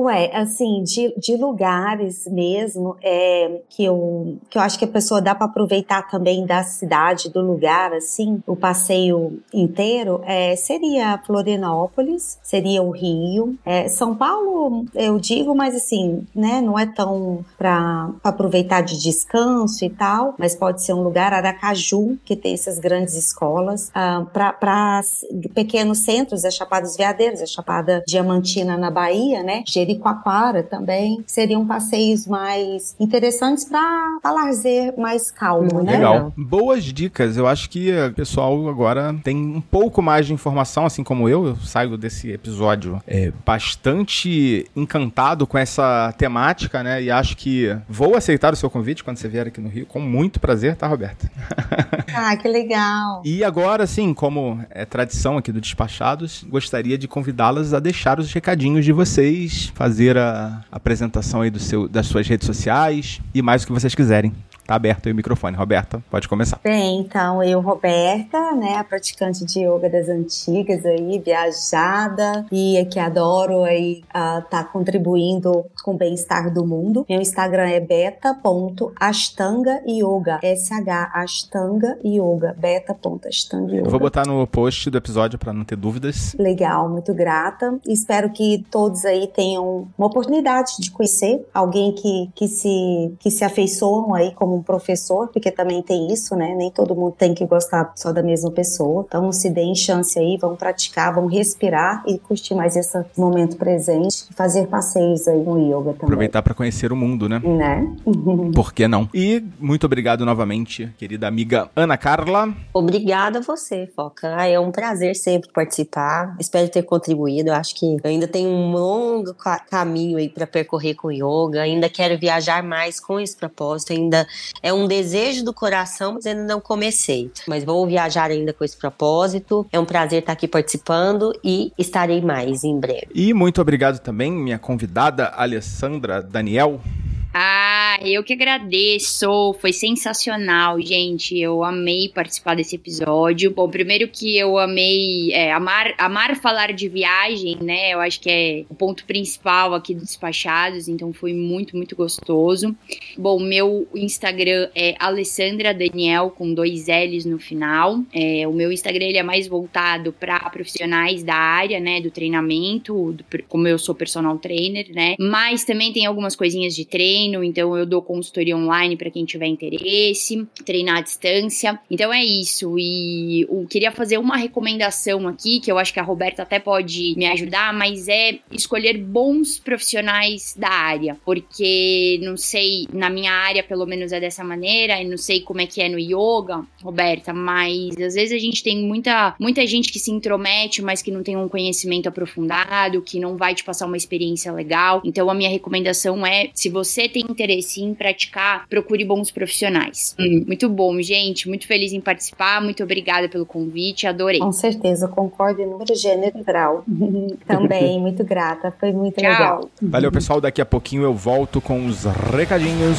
Ué, assim, de, de lugares mesmo, é, que, eu, que eu acho que a pessoa dá para aproveitar também da cidade, do lugar, assim, o passeio inteiro, é, seria Florianópolis, seria o Rio. É, São Paulo, eu digo, mas assim, né, não é tão para aproveitar de descanso e tal, mas pode ser um lugar, Aracaju, que tem essas grandes escolas, ah, para pequenos centros, é Chapada dos Veadeiros, é Chapada Diamantina na Bahia, né? Jericoacoara também. Seriam passeios mais interessantes para lazer mais calmo, né? Legal. Boas dicas. Eu acho que o pessoal agora tem um pouco mais de informação, assim como eu. Eu saio desse episódio é, bastante encantado com essa temática, né? E acho que vou aceitar o seu convite quando você vier aqui no Rio, com muito prazer, tá, Roberta? Ah, que legal. E agora, assim, como é tradição aqui do Despachados, gostaria de convidá-las a deixar os recadinhos de vocês, fazer a apresentação aí do seu, das suas redes sociais e mais o que vocês quiserem. Tá aberto aí o microfone. Roberta, pode começar. Bem, então, eu, Roberta, né, a praticante de yoga das antigas aí, viajada e que adoro aí estar tá contribuindo com o bem-estar do mundo. Meu Instagram é beta.ashtanga yoga, S-H, Ashtanga yoga, beta.ashtanga yoga. Eu vou botar no post do episódio para não ter dúvidas. Legal, muito grata. Espero que todos aí tenham uma oportunidade de conhecer alguém que, que, se, que se afeiçoam aí como um professor, porque também tem isso, né? Nem todo mundo tem que gostar só da mesma pessoa. Então se deem chance aí, vão praticar, vão respirar e curtir mais esse momento presente. Fazer passeios aí no yoga também. Aproveitar para conhecer o mundo, né? Né? Por que não? E muito obrigado novamente, querida amiga Ana Carla. Obrigada a você, Foca. É um prazer sempre participar. Espero ter contribuído. Eu acho que eu ainda tenho um longo ca- caminho aí para percorrer com yoga. Ainda quero viajar mais com esse propósito. Ainda é um desejo do coração, mas ainda não comecei. Mas vou viajar ainda com esse propósito. É um prazer estar aqui participando e estarei mais em breve. E muito obrigado também, minha convidada Alessandra Daniel. Ah, eu que agradeço. Foi sensacional, gente. Eu amei participar desse episódio. Bom, primeiro que eu amei é, amar, amar falar de viagem, né? Eu acho que é o ponto principal aqui dos despachados. Então foi muito, muito gostoso. Bom, meu Instagram é Alessandra Daniel com dois L's no final. É, o meu Instagram ele é mais voltado para profissionais da área, né? Do treinamento, do- como eu sou personal trainer, né? Mas também tem algumas coisinhas de treino, então eu dou consultoria online para quem tiver interesse, treinar à distância. Então é isso. E eu queria fazer uma recomendação aqui, que eu acho que a Roberta até pode me ajudar, mas é escolher bons profissionais da área. Porque não sei, na minha área pelo menos é dessa maneira, e não sei como é que é no yoga, Roberta, mas às vezes a gente tem muita, muita gente que se intromete, mas que não tem um conhecimento aprofundado, que não vai te passar uma experiência legal. Então a minha recomendação é, se você tem interesse em praticar, procure bons profissionais. Hum, muito bom, gente. Muito feliz em participar. Muito obrigada pelo convite. Adorei. Com certeza, concordo em número, gênero grau. Também, muito grata, foi muito Tchau. legal. Valeu, pessoal. Daqui a pouquinho eu volto com os recadinhos.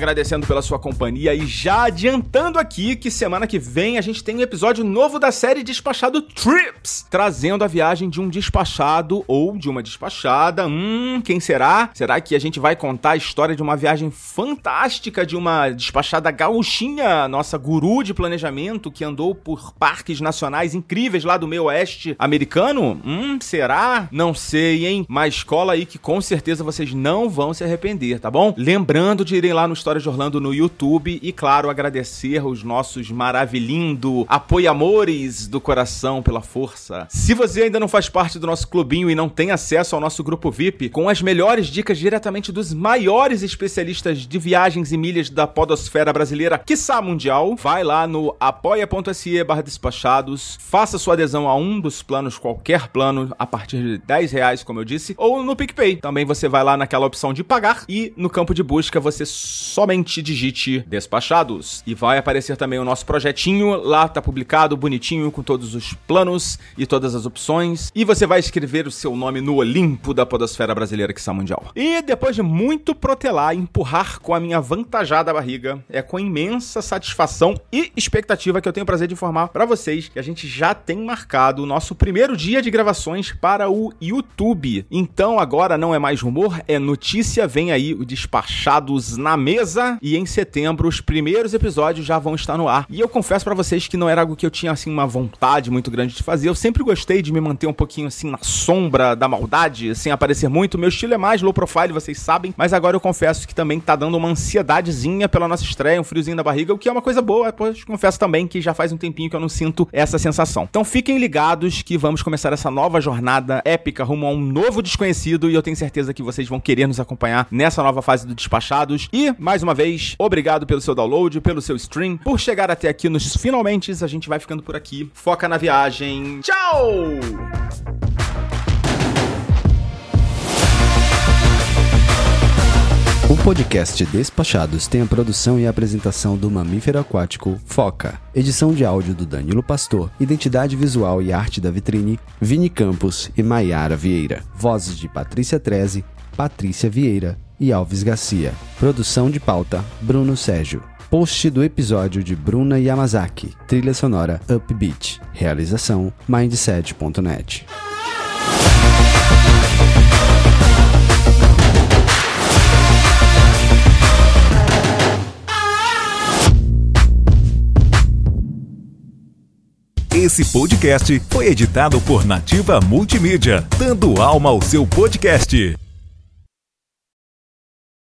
Agradecendo pela sua companhia e já adiantando aqui que semana que vem a gente tem um episódio novo da série Despachado Trips, trazendo a viagem de um despachado ou de uma despachada. Hum, quem será? Será que a gente vai contar a história de uma viagem fantástica de uma despachada gauchinha, nossa guru de planejamento que andou por parques nacionais incríveis lá do meio oeste americano? Hum, será? Não sei, hein? Mas cola aí que com certeza vocês não vão se arrepender, tá bom? Lembrando de irem lá no História de Orlando no YouTube e, claro, agradecer os nossos maravilhindo apoiamores do coração pela força. Se você ainda não faz parte do nosso clubinho e não tem acesso ao nosso grupo VIP, com as melhores dicas diretamente dos maiores especialistas de viagens e milhas da podosfera brasileira, quiçá mundial, vai lá no apoia.se barra despachados, faça sua adesão a um dos planos, qualquer plano, a partir de 10 reais, como eu disse, ou no PicPay. Também você vai lá naquela opção de pagar e no campo de busca você somente digite despachados. E vai aparecer também o nosso projetinho, lá tá publicado, bonitinho, com todos os planos e todas as opções. E você vai escrever o seu nome no Olimpo da podosfera brasileira que está mundial. E depois de muito protelar empurrar com a minha avantajada barriga, é com imensa satisfação e expectativa que eu tenho o prazer de informar para vocês que a gente já tem marcado o nosso primeiro dia de gravações para o YouTube. Então agora não é mais rumor, é notícia, vem aí o Despachados na mesa e em setembro os primeiros episódios já vão estar no ar. E eu confesso pra vocês que não era algo que eu tinha assim uma vontade muito grande de fazer. Eu sempre gostei de me manter um pouquinho assim na sombra da maldade, sem aparecer muito. Meu estilo é mais low profile, vocês sabem, mas agora eu confesso que também tá dando uma ansiedadezinha pela nossa estreia, um friozinho na barriga, o que é uma coisa boa. Pois confesso também que já faz um tempinho que eu não sinto essa sensação. Então fiquem ligados que vamos começar essa nova jornada épica rumo a um novo desconhecido e eu tenho certeza que vocês vão querer nos acompanhar nessa nova fase do Despachados. E, mais uma vez, obrigado pelo seu download, pelo seu stream, por chegar até aqui nos finalmente. A gente vai ficando por aqui. Foca na viagem. Tchau! O podcast Despachados tem a produção e a apresentação do mamífero aquático Foca. Edição de áudio do Danilo Pastor. Identidade visual e arte da vitrine Vini Campos e Maiara Vieira. Vozes de Patrícia Treze, Patrícia Vieira e Alves Garcia. Produção de pauta Bruno Sérgio. Post do episódio de Bruna Yamazaki. Trilha sonora Upbeat. Realização Mindset.net. Esse podcast foi editado por Nativa Multimídia, dando alma ao seu podcast.